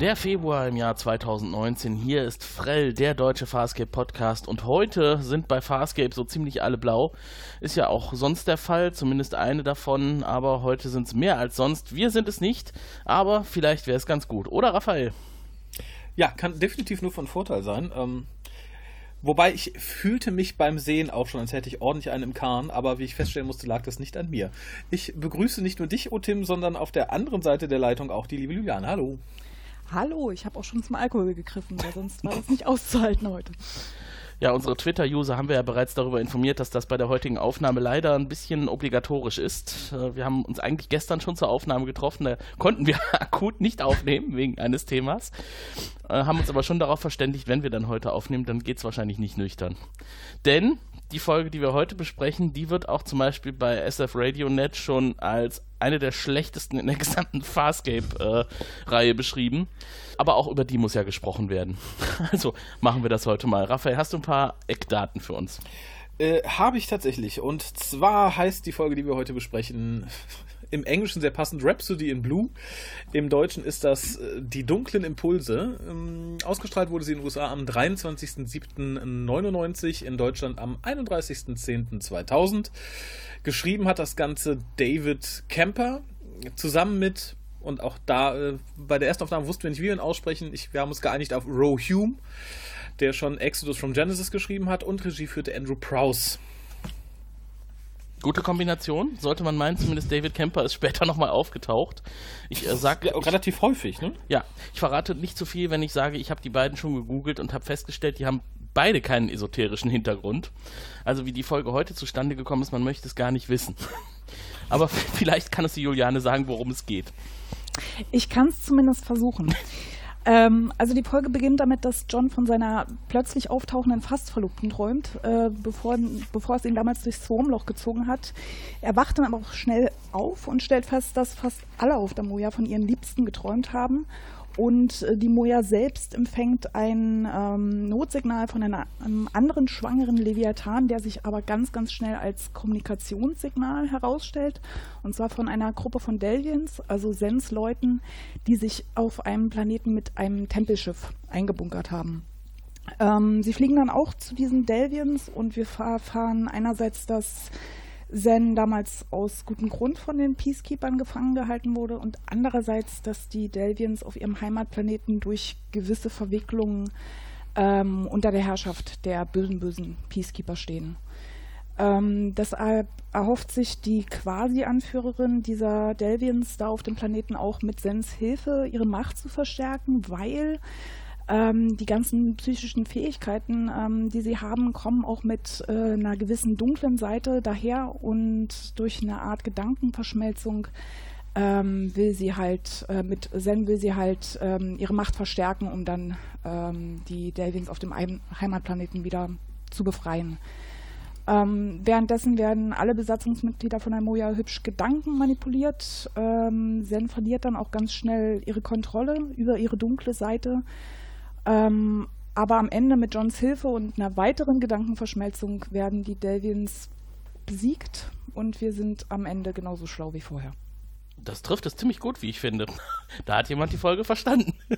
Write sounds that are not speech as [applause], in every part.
Der Februar im Jahr 2019. Hier ist Frell, der deutsche Farscape Podcast. Und heute sind bei Farscape so ziemlich alle blau. Ist ja auch sonst der Fall, zumindest eine davon. Aber heute sind es mehr als sonst. Wir sind es nicht, aber vielleicht wäre es ganz gut. Oder Raphael? Ja, kann definitiv nur von Vorteil sein. Ähm, wobei ich fühlte mich beim Sehen auch schon, als hätte ich ordentlich einen im Kahn, aber wie ich feststellen musste, lag das nicht an mir. Ich begrüße nicht nur dich, O Tim, sondern auf der anderen Seite der Leitung auch die liebe Juliane. Hallo. Hallo, ich habe auch schon zum Alkohol gegriffen, weil sonst war das nicht auszuhalten heute. Ja, unsere Twitter-User haben wir ja bereits darüber informiert, dass das bei der heutigen Aufnahme leider ein bisschen obligatorisch ist. Äh, wir haben uns eigentlich gestern schon zur Aufnahme getroffen, da konnten wir [laughs] akut nicht aufnehmen wegen eines Themas, äh, haben uns aber schon darauf verständigt, wenn wir dann heute aufnehmen, dann geht es wahrscheinlich nicht nüchtern. Denn die Folge, die wir heute besprechen, die wird auch zum Beispiel bei SF Radio Net schon als eine der schlechtesten in der [laughs] gesamten Farscape-Reihe äh, beschrieben. Aber auch über die muss ja gesprochen werden. [laughs] Also machen wir das heute mal. Raphael, hast du ein paar Eckdaten für uns? Äh, Habe ich tatsächlich. Und zwar heißt die Folge, die wir heute besprechen, im Englischen sehr passend Rhapsody in Blue. Im Deutschen ist das äh, Die dunklen Impulse. Ähm, ausgestrahlt wurde sie in den USA am 23.07.99, in Deutschland am 31.10.2000. Geschrieben hat das Ganze David Kemper zusammen mit und auch da äh, bei der ersten Aufnahme wussten wir nicht, wie wir ihn aussprechen. Ich, wir haben uns geeinigt auf Roe Hume, der schon Exodus from Genesis geschrieben hat und Regie führte Andrew Prowse. Gute Kombination, sollte man meinen, zumindest David Kemper ist später nochmal aufgetaucht. Ich äh, sag, ja, relativ häufig, ne? Ja, ich verrate nicht zu viel, wenn ich sage, ich habe die beiden schon gegoogelt und habe festgestellt, die haben beide keinen esoterischen Hintergrund. Also wie die Folge heute zustande gekommen ist, man möchte es gar nicht wissen. [laughs] Aber [laughs] vielleicht kann es die Juliane sagen, worum es geht. Ich kann es zumindest versuchen. Ähm, also die Folge beginnt damit, dass John von seiner plötzlich auftauchenden Fastverlobten träumt, äh, bevor, bevor es ihn damals durchs Wurmloch gezogen hat. Er wacht dann aber auch schnell auf und stellt fest, dass fast alle auf der Moja von ihren Liebsten geträumt haben und äh, die Moja selbst empfängt ein ähm, Notsignal von einem anderen schwangeren Leviathan, der sich aber ganz, ganz schnell als Kommunikationssignal herausstellt. Und zwar von einer Gruppe von Delvians, also Sens-Leuten, die sich auf einem Planeten mit einem Tempelschiff eingebunkert haben. Ähm, sie fliegen dann auch zu diesen Delvians und wir erfahren einerseits, dass Zen damals aus gutem Grund von den Peacekeepers gefangen gehalten wurde und andererseits, dass die Delvians auf ihrem Heimatplaneten durch gewisse Verwicklungen ähm, unter der Herrschaft der bösen, bösen Peacekeeper stehen. Ähm, deshalb erhofft sich die Quasi-Anführerin dieser Delvians da auf dem Planeten auch mit Sens Hilfe ihre Macht zu verstärken, weil ähm, die ganzen psychischen Fähigkeiten, ähm, die sie haben, kommen auch mit äh, einer gewissen dunklen Seite daher und durch eine Art Gedankenverschmelzung ähm, will sie halt, äh, mit Zen will sie halt ähm, ihre Macht verstärken, um dann ähm, die Delvins auf dem Heimatplaneten wieder zu befreien. Ähm, währenddessen werden alle Besatzungsmitglieder von Amoya hübsch Gedanken manipuliert. Ähm, Zen verliert dann auch ganz schnell ihre Kontrolle über ihre dunkle Seite. Ähm, aber am Ende mit Johns Hilfe und einer weiteren Gedankenverschmelzung werden die Delvians besiegt und wir sind am Ende genauso schlau wie vorher. Das trifft es ziemlich gut, wie ich finde. [laughs] Da hat jemand die Folge verstanden. [laughs]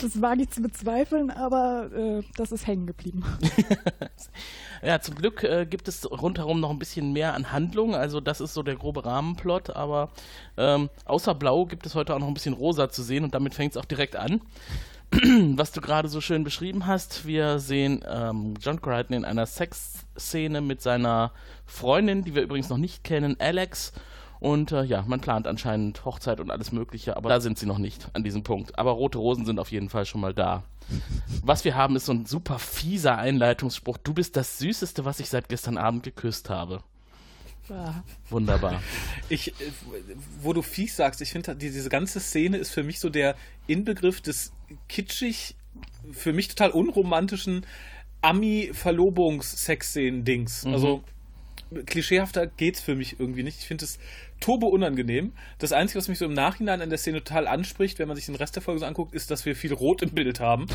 Das wage ich zu bezweifeln, aber äh, das ist hängen geblieben. [laughs] ja, zum Glück äh, gibt es rundherum noch ein bisschen mehr an Handlung. Also das ist so der grobe Rahmenplot, aber ähm, außer Blau gibt es heute auch noch ein bisschen Rosa zu sehen und damit fängt es auch direkt an. [clears throat] was du gerade so schön beschrieben hast. Wir sehen ähm, John Crichton in einer Sexszene mit seiner Freundin, die wir übrigens noch nicht kennen, Alex. Und äh, ja, man plant anscheinend Hochzeit und alles Mögliche, aber da sind sie noch nicht an diesem Punkt. Aber rote Rosen sind auf jeden Fall schon mal da. Was wir haben, ist so ein super fieser Einleitungsspruch. Du bist das Süßeste, was ich seit gestern Abend geküsst habe. Ja. Wunderbar. [laughs] Ich, äh, wo du fies sagst, ich finde, diese ganze Szene ist für mich so der Inbegriff des kitschig, für mich total unromantischen Ami-Verlobungs-Sex-Szenen-Dings. Mhm. Also klischeehafter geht's für mich irgendwie nicht. Ich finde es turbo unangenehm. Das Einzige, was mich so im Nachhinein an der Szene total anspricht, wenn man sich den Rest der Folge so anguckt, ist, dass wir viel Rot im Bild haben.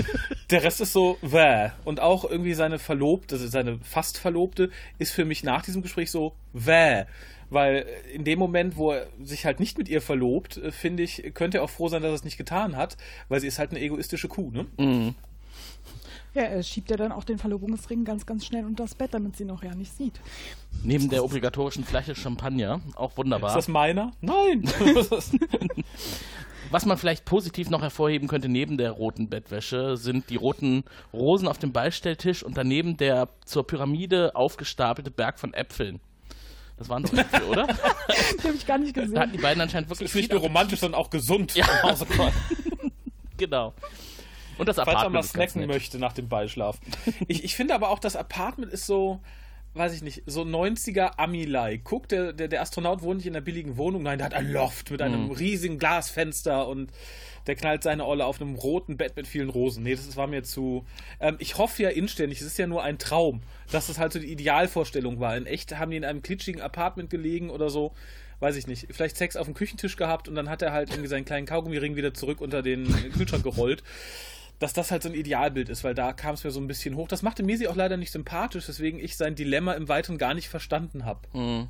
[laughs] der Rest ist so, wäh. Und auch irgendwie seine Verlobte, also seine fast Verlobte, ist für mich nach diesem Gespräch so, wäh. Weil in dem Moment, wo er sich halt nicht mit ihr verlobt, äh, finde ich, könnte er auch froh sein, dass er es nicht getan hat, weil sie ist halt eine egoistische Kuh, ne? Mhm. Ja, er schiebt ja dann auch den Verlobungsring ganz, ganz schnell unter das Bett, damit sie noch ja nicht sieht. Neben der obligatorischen Flasche Champagner, auch wunderbar. Ist das meiner? Nein! [laughs] Was man vielleicht positiv noch hervorheben könnte neben der roten Bettwäsche, sind die roten Rosen auf dem Beistelltisch und daneben der zur Pyramide aufgestapelte Berg von Äpfeln. Das waren doch Äpfel, oder? [laughs] Die habe ich gar nicht Da hatten gesehen. die beiden anscheinend Das wirklich ist nicht nur romantisch, sondern auch gesund. Ja. [laughs] Genau. Und das Falls man Apartment mal snacken möchte nach dem Beischlaf. ich, ich finde aber auch, das Apartment ist so, weiß ich nicht, so 90er Ami-like. Guck, der, der, der Astronaut wohnt nicht in einer billigen Wohnung. Nein, der hat ein Loft mit einem Mhm. riesigen Glasfenster und der knallt seine Olle auf einem roten Bett mit vielen Rosen. Nee, das war mir zu. Ähm, ich hoffe ja inständig, es ist ja nur ein Traum, dass das halt so die Idealvorstellung war. In echt haben die in einem klitschigen Apartment gelegen oder so. Weiß ich nicht. Vielleicht Sex auf dem Küchentisch gehabt und dann hat er halt irgendwie seinen kleinen Kaugummiring wieder zurück unter den Kühlschrank gerollt dass das halt so ein Idealbild ist, weil da kam es mir so ein bisschen hoch. Das machte Mesi auch leider nicht sympathisch, weswegen ich sein Dilemma im Weiteren gar nicht verstanden habe. Mhm.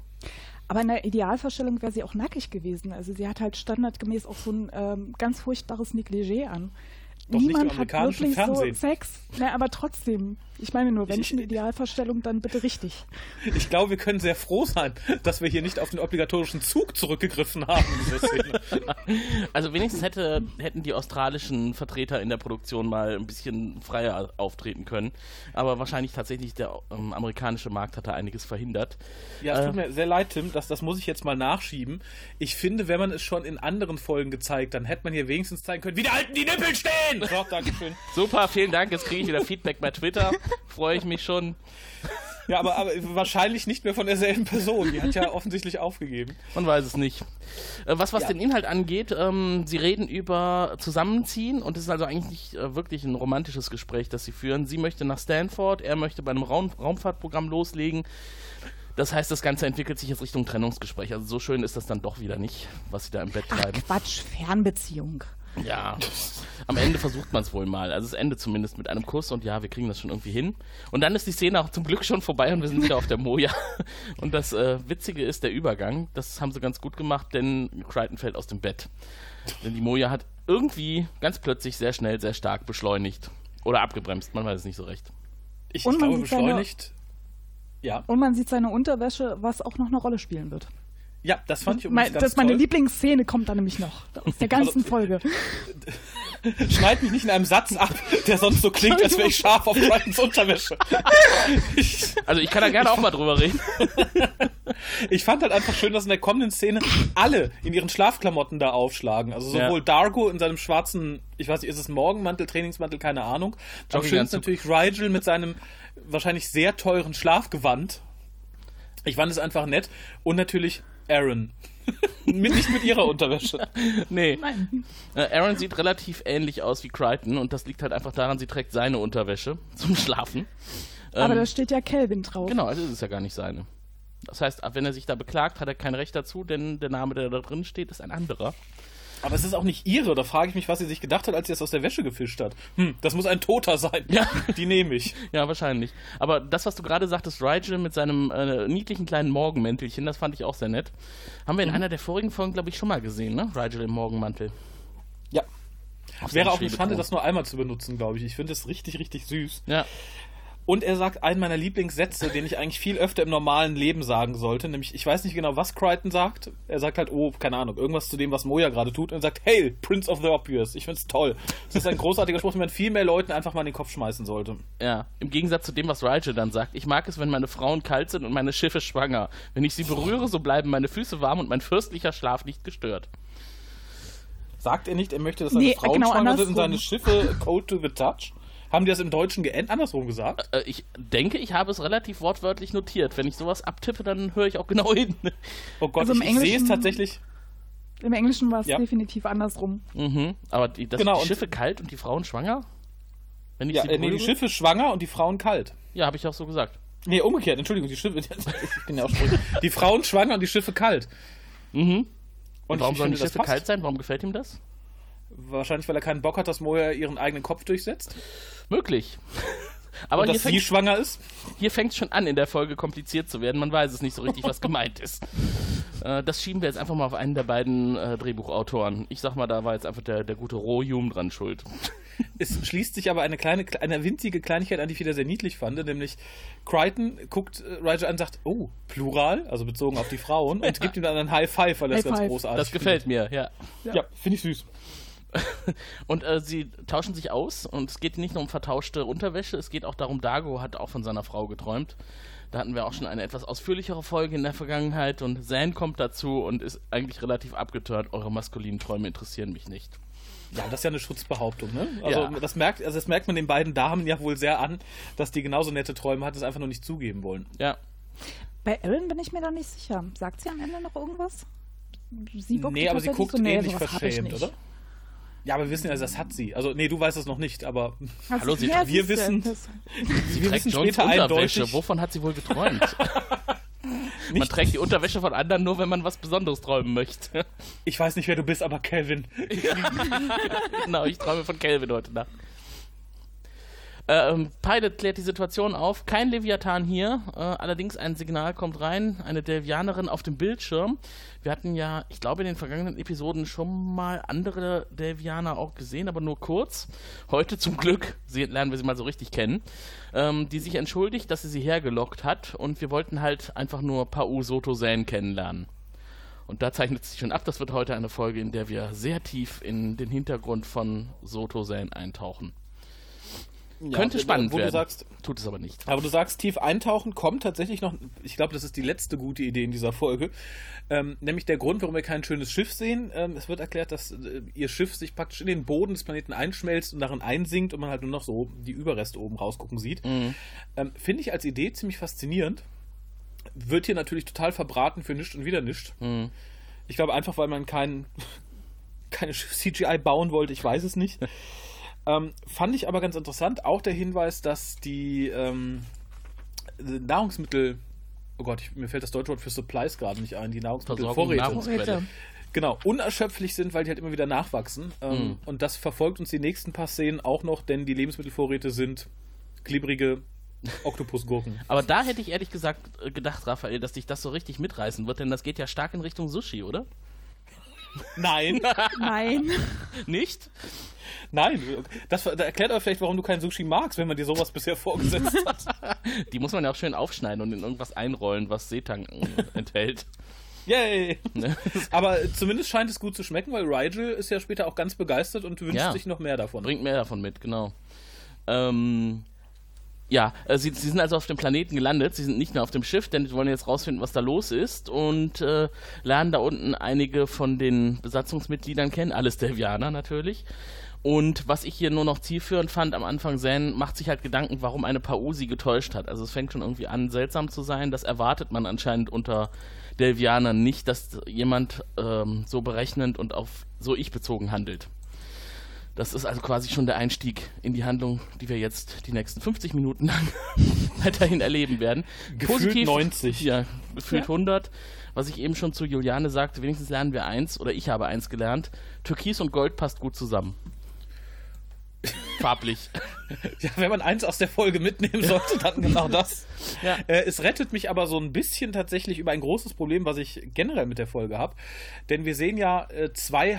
Aber in der Idealvorstellung wäre sie auch nackig gewesen. Also sie hat halt standardgemäß auch so ein ähm, ganz furchtbares Negligé an. Doch Niemand hat wirklich so Sex. Na, aber trotzdem. Ich meine nur, wenn schon Idealvorstellung, dann bitte richtig. [laughs] Ich glaube, wir können sehr froh sein, dass wir hier nicht auf den obligatorischen Zug zurückgegriffen haben. [laughs] Also wenigstens hätte, hätten die australischen Vertreter in der Produktion mal ein bisschen freier auftreten können. Aber wahrscheinlich tatsächlich der ähm, amerikanische Markt hat da einiges verhindert. Ja, es Äh. tut mir sehr leid, Tim, das, das muss ich jetzt mal nachschieben. Ich finde, wenn man es schon in anderen Folgen gezeigt, dann hätte man hier wenigstens zeigen können, wie der Alten die Nippel stehen! So, Dankeschön. Super, vielen Dank. Jetzt kriege ich wieder Feedback bei Twitter. [laughs] Freue ich mich schon. Ja, aber, aber wahrscheinlich nicht mehr von derselben Person. Die hat ja [laughs] offensichtlich aufgegeben. Man weiß es nicht. Äh, Was, was Ja. den Inhalt angeht, ähm, sie reden über Zusammenziehen und es ist also eigentlich nicht äh, wirklich ein romantisches Gespräch, das sie führen. Sie möchte nach Stanford, er möchte bei einem Raum Raumfahrtprogramm loslegen. Das heißt, das Ganze entwickelt sich jetzt Richtung Trennungsgespräch. Also so schön ist das dann doch wieder nicht, was sie da im Bett Ach treiben. Quatsch, Fernbeziehung. Ja, [laughs] am Ende versucht man es wohl mal. Also es endet zumindest mit einem Kuss und ja, wir kriegen das schon irgendwie hin. Und dann ist die Szene auch zum Glück schon vorbei und wir sind wieder auf der Moja. [laughs] Und das äh, Witzige ist der Übergang. Das haben sie ganz gut gemacht, denn Crichton fällt aus dem Bett. Denn die Moja hat irgendwie ganz plötzlich sehr schnell, sehr stark beschleunigt. Oder abgebremst, man weiß es nicht so recht. Ich, ich glaube, sieht seine- beschleunigt. Ja. Und man sieht seine Unterwäsche, was auch noch eine Rolle spielen wird. Ja, das fand ich Mein, übrigens ganz das ist meine. Lieblingsszene, kommt da nämlich noch. Aus der ganzen Folge. [laughs] Schneid mich nicht in einem Satz ab, der sonst so klingt, als wäre ich scharf auf Brightons Unterwäsche. Ich, Also ich kann da gerne auch mal drüber reden. [laughs] ich fand halt einfach schön, dass in der kommenden Szene alle in ihren Schlafklamotten da aufschlagen. Also sowohl Ja. Dargo in seinem schwarzen, ich weiß nicht, ist es Morgenmantel, Trainingsmantel, keine Ahnung. Am schönsten Jogginganzug. natürlich Rigel mit seinem wahrscheinlich sehr teuren Schlafgewand. Ich fand es einfach nett. Und natürlich Aaron. [laughs] mit, nicht mit ihrer Unterwäsche. Nee. Nein. Äh, Aaron sieht relativ ähnlich aus wie Crichton und das liegt halt einfach daran, sie trägt seine Unterwäsche zum Schlafen. Aber Ähm, da steht ja Kelvin drauf. Genau, also ist es ja gar nicht seine. Das heißt, wenn er sich da beklagt, hat er kein Recht dazu, denn der Name, der da drin steht, ist ein anderer. Aber es ist auch nicht ihre. Da frage ich mich, was sie sich gedacht hat, als sie es aus der Wäsche gefischt hat. Hm, das muss ein Toter sein. Ja. [laughs] Die nehme ich. Ja, wahrscheinlich. Aber das, was du gerade sagtest, Rigel mit seinem äh, niedlichen kleinen Morgenmäntelchen, das fand ich auch sehr nett. Haben wir in einer der vorigen Folgen, glaube ich, schon mal gesehen, ne? Rigel im Morgenmantel. Ja. Auf Wäre auch eine Schande, das nur einmal zu benutzen, glaube ich. Ich finde das richtig, richtig süß. Ja. Und er sagt einen meiner Lieblingssätze, den ich eigentlich viel öfter im normalen Leben sagen sollte, nämlich, ich weiß nicht genau, was Crichton sagt. Er sagt halt, oh, keine Ahnung, irgendwas zu dem, was Moja gerade tut. Und er sagt, Hail, Prince of the Obvious. Ich find's toll. Das ist ein großartiger Spruch, den man viel mehr Leuten einfach mal in den Kopf schmeißen sollte. Ja, im Gegensatz zu dem, was Rigel dann sagt. Ich mag es, wenn meine Frauen kalt sind und meine Schiffe schwanger. Wenn ich sie berühre, so bleiben meine Füße warm und mein fürstlicher Schlaf nicht gestört. Sagt er nicht, er möchte, dass seine Nee, Frauen genau schwanger sind und seine Schiffe cold to the touch? Haben die das im Deutschen geändert, andersrum gesagt? Äh, ich denke, ich habe es relativ wortwörtlich notiert. Wenn ich sowas abtippe, dann höre ich auch genau hin. Oh Gott, Also im ich, ich sehe es Englischen- tatsächlich. Im Englischen war es Ja. definitiv andersrum. mhm. Aber die, das Genau, die und- Schiffe kalt und die Frauen schwanger? Wenn ich Ja, sie äh, nee, die? Schiffe schwanger und die Frauen kalt. Ja, habe ich auch so gesagt. Nee, umgekehrt, Entschuldigung, die Schiffe. [laughs] Ich bin ja auch sprüchig. Die Frauen schwanger und die Schiffe kalt. Mhm. Und warum ich sollen die Schiffe kalt sein? Warum gefällt ihm das? Wahrscheinlich, weil er keinen Bock hat, dass Moja ihren eigenen Kopf durchsetzt. Möglich. [laughs] Aber und hier dass sie fängt schwanger ist. hier fängt's schon an, in der Folge kompliziert zu werden. Man weiß es nicht so richtig, was gemeint ist. [laughs] Äh, das schieben wir jetzt einfach mal auf einen der beiden äh, Drehbuchautoren. Ich sag mal, da war jetzt einfach der, der gute Rohjum dran schuld. [laughs] Es schließt sich aber eine kleine, eine winzige Kleinigkeit an, die ich wieder sehr niedlich fand, nämlich Crichton guckt äh, Rigel an und sagt, oh, Plural, also bezogen auf die Frauen, und gibt ihm dann einen High Five, weil er es High ganz großartig Das gefällt mir, ja. findet. Ja, finde ich süß. [laughs] Und äh, sie tauschen sich aus und es geht nicht nur um vertauschte Unterwäsche, es geht auch darum, Dago hat auch von seiner Frau geträumt. Da hatten wir auch schon eine etwas ausführlichere Folge in der Vergangenheit und Zan kommt dazu und ist eigentlich relativ abgetört. Eure maskulinen Träume interessieren mich nicht. Ja, das ist ja eine Schutzbehauptung, ne? Also Ja. das merkt, also das merkt man den beiden Damen ja wohl sehr an, dass die genauso nette Träume hat, es einfach nur nicht zugeben wollen. Ja, Bei Ellen bin ich mir da nicht sicher. Sagt sie am Ende noch irgendwas? Sie nee, aber sie guckt so, nee, ähnlich ich verschämt, nicht. oder? Ja, aber wir wissen ja, das hat sie. Also, nee, du weißt es noch nicht, aber Also, Hallo, sie- ja, wir wissen- das- sie wir trägt wissen Johns später Unterwäsche. eindeutig- Wovon hat sie wohl geträumt? [laughs] man trägt die Unterwäsche von anderen nur, wenn man was Besonderes träumen möchte. ich weiß nicht, wer du bist, aber Calvin. [laughs] genau, ich träume von Kelvin heute Nacht. Ähm, Pilot klärt die Situation auf. Kein Leviathan hier. Äh, allerdings ein Signal kommt rein. Eine Delvianerin auf dem Bildschirm. Wir hatten ja, ich glaube, in den vergangenen Episoden schon mal andere Delvianer auch gesehen, aber nur kurz. Heute zum Glück lernen wir sie mal so richtig kennen. Ähm, die sich entschuldigt, dass sie sie hergelockt hat. Und wir wollten halt einfach nur Pau Soto Zen kennenlernen. Und da zeichnet sich schon ab, das wird heute eine Folge, in der wir sehr tief in den Hintergrund von Soto Zen eintauchen. Könnte Ja, spannend wo werden. Du sagst, Tut es aber nicht. aber du sagst, tief eintauchen kommt tatsächlich noch, ich glaube, das ist die letzte gute Idee in dieser Folge, ähm, nämlich der Grund, warum wir kein schönes Schiff sehen. Ähm, es wird erklärt, dass äh, ihr Schiff sich praktisch in den Boden des Planeten einschmelzt und darin einsinkt und man halt nur noch so die Überreste oben rausgucken sieht. Mhm. Ähm, Finde ich als Idee ziemlich faszinierend. Wird hier natürlich total verbraten für nichts und wieder nichts. Mhm. Ich glaube einfach, weil man kein, [laughs] keine CGI bauen wollte, ich weiß es nicht. [laughs] ähm, fand ich aber ganz interessant, auch der Hinweis, dass die ähm, Nahrungsmittel, oh Gott, ich, mir fällt das deutsche Wort für Supplies gerade nicht ein, die Nahrungsmittelvorräte. Vorräte. genau, unerschöpflich sind, weil die halt immer wieder nachwachsen. Ähm, Mhm. Und das verfolgt uns die nächsten paar Szenen auch noch, denn die Lebensmittelvorräte sind glibberige Oktopusgurken. [laughs] Aber da hätte ich ehrlich gesagt gedacht, Raphael, dass dich das so richtig mitreißen wird, denn das geht ja stark in Richtung Sushi, oder? Nein, Nein. Nicht? nein. Das ver- da erklärt aber vielleicht, warum du kein Sushi magst, wenn man dir sowas bisher vorgesetzt hat. Die muss man ja auch schön aufschneiden und in irgendwas einrollen, was Seetanken [laughs] enthält. Yay! Ne? Aber zumindest scheint es gut zu schmecken, weil Rigel ist ja später auch ganz begeistert und wünscht Ja. sich noch mehr davon. Bringt mehr davon mit, genau. Ähm, ja, äh, sie, sie sind also auf dem Planeten gelandet. Sie sind nicht mehr auf dem Schiff, denn sie wollen jetzt rausfinden, was da los ist und äh, lernen da unten einige von den Besatzungsmitgliedern kennen, alles Delvianer natürlich. Und was ich hier nur noch zielführend fand am Anfang, Zen macht sich halt Gedanken, warum eine Pau sie getäuscht hat. Also es fängt schon irgendwie an, seltsam zu sein. Das erwartet man anscheinend unter Delvianern nicht, dass jemand ähm, so berechnend und auf so ich-bezogen handelt. Das ist also quasi schon der Einstieg in die Handlung, die wir jetzt die nächsten 50 Minuten lang [laughs] weiterhin erleben werden. Gefühlt 90. Ja, gefühlt Ja. 100. Was ich eben schon zu Juliane sagte, wenigstens lernen wir eins, oder ich habe eins gelernt. Türkis und Gold passt gut zusammen. Farblich. [laughs] Ja, wenn man eins aus der Folge mitnehmen sollte, dann genau das. [laughs] Ja. Äh, es rettet mich aber so ein bisschen tatsächlich über ein großes Problem, was ich generell mit der Folge habe. Denn wir sehen ja äh, zwei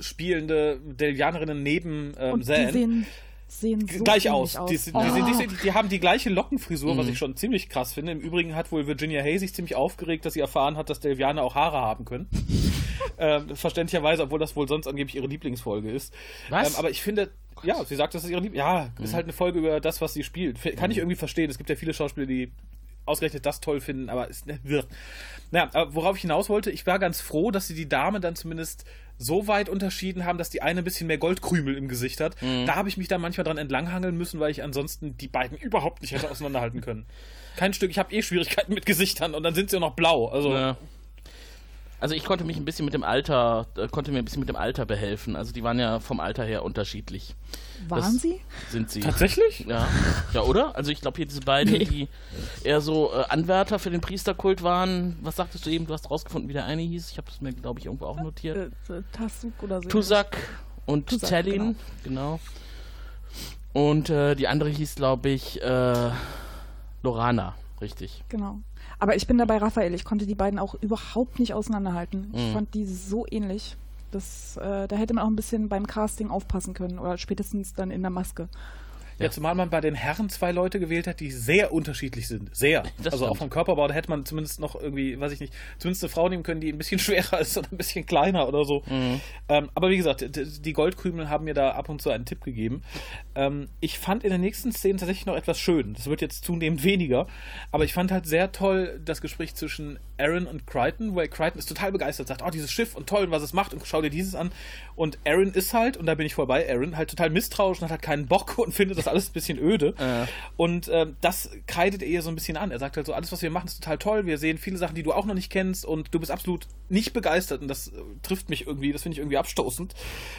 Hauptspielende Delvianerinnen neben ähm, Und die sehen, sehen so gleich ähnlich aus. Die, sind- die, Oh. sind, die, sind, die haben die gleiche Lockenfrisur, was Mhm. ich schon ziemlich krass finde. Im Übrigen hat wohl Virginia Hay sich ziemlich aufgeregt, dass sie erfahren hat, dass Delvianer auch Haare haben können. [laughs] ähm, verständlicherweise, obwohl das wohl sonst angeblich ihre Lieblingsfolge ist. Was? Ähm, aber ich finde, ja, sie sagt, das ist ihre Lieblings... Ja, ist halt eine Folge über das, was sie spielt. Kann ich irgendwie verstehen. Es gibt ja viele Schauspieler, die ausgerechnet das toll finden, aber es ne, wirr. Naja, aber worauf ich hinaus wollte, ich war ganz froh, dass sie die Dame dann zumindest so weit unterschieden haben, dass die eine ein bisschen mehr Goldkrümel im Gesicht hat. Da habe ich mich dann manchmal dran entlanghangeln müssen, weil ich ansonsten die beiden überhaupt nicht hätte auseinanderhalten können. Kein Stück, ich habe eh Schwierigkeiten mit Gesichtern und dann sind sie auch noch blau. Also, Ja. Also ich konnte mich ein bisschen mit dem Alter, äh, konnte mir ein bisschen mit dem Alter behelfen. Also die waren ja vom Alter her unterschiedlich. Waren Das sie? Sind sie. Tatsächlich? Ja. Ja, oder? Also ich glaube hier diese beiden, Nee. die eher so äh, Anwärter für den Priesterkult waren. Was sagtest du eben? Du hast rausgefunden, wie der eine hieß. Ich habe es mir, glaube ich, irgendwo auch notiert. Äh, äh, Tassuk oder so. Tusak und Tusak, Tellin, genau. Und äh, die andere hieß, glaube ich, äh, Lorana, richtig. Genau. Aber ich bin dabei Raphael. Ich konnte die beiden auch überhaupt nicht auseinanderhalten. Ich Mhm. fand die so ähnlich. Das, äh, da hätte man auch ein bisschen beim Casting aufpassen können oder spätestens dann in der Maske. Ja, zumal man bei den Herren zwei Leute gewählt hat, die sehr unterschiedlich sind. Sehr. [laughs] Das also auch vom Körperbau, da hätte man zumindest noch irgendwie, weiß ich nicht, zumindest eine Frau nehmen können, die ein bisschen [laughs] schwerer ist oder ein bisschen kleiner oder so. Mhm. Ähm, aber wie gesagt, die Goldkrümel haben mir da ab und zu einen Tipp gegeben. Ähm, ich fand in den nächsten Szenen tatsächlich noch etwas schön. Das wird jetzt zunehmend weniger. Aber ich fand halt sehr toll das Gespräch zwischen Aaron und Crichton, weil Crichton ist total begeistert, sagt, oh, dieses Schiff und toll und was es macht und schau dir dieses an. Und Aaron ist halt, und da bin ich voll bei Aaron, halt total misstrauisch und hat halt keinen Bock und [laughs] findet das alles ein bisschen öde. Äh. Und ähm, das kreidet er so ein bisschen an. Er sagt halt so, alles, was wir machen, ist total toll. Wir sehen viele Sachen, die du auch noch nicht kennst und du bist absolut nicht begeistert und das äh, trifft mich irgendwie, das finde ich irgendwie abstoßend.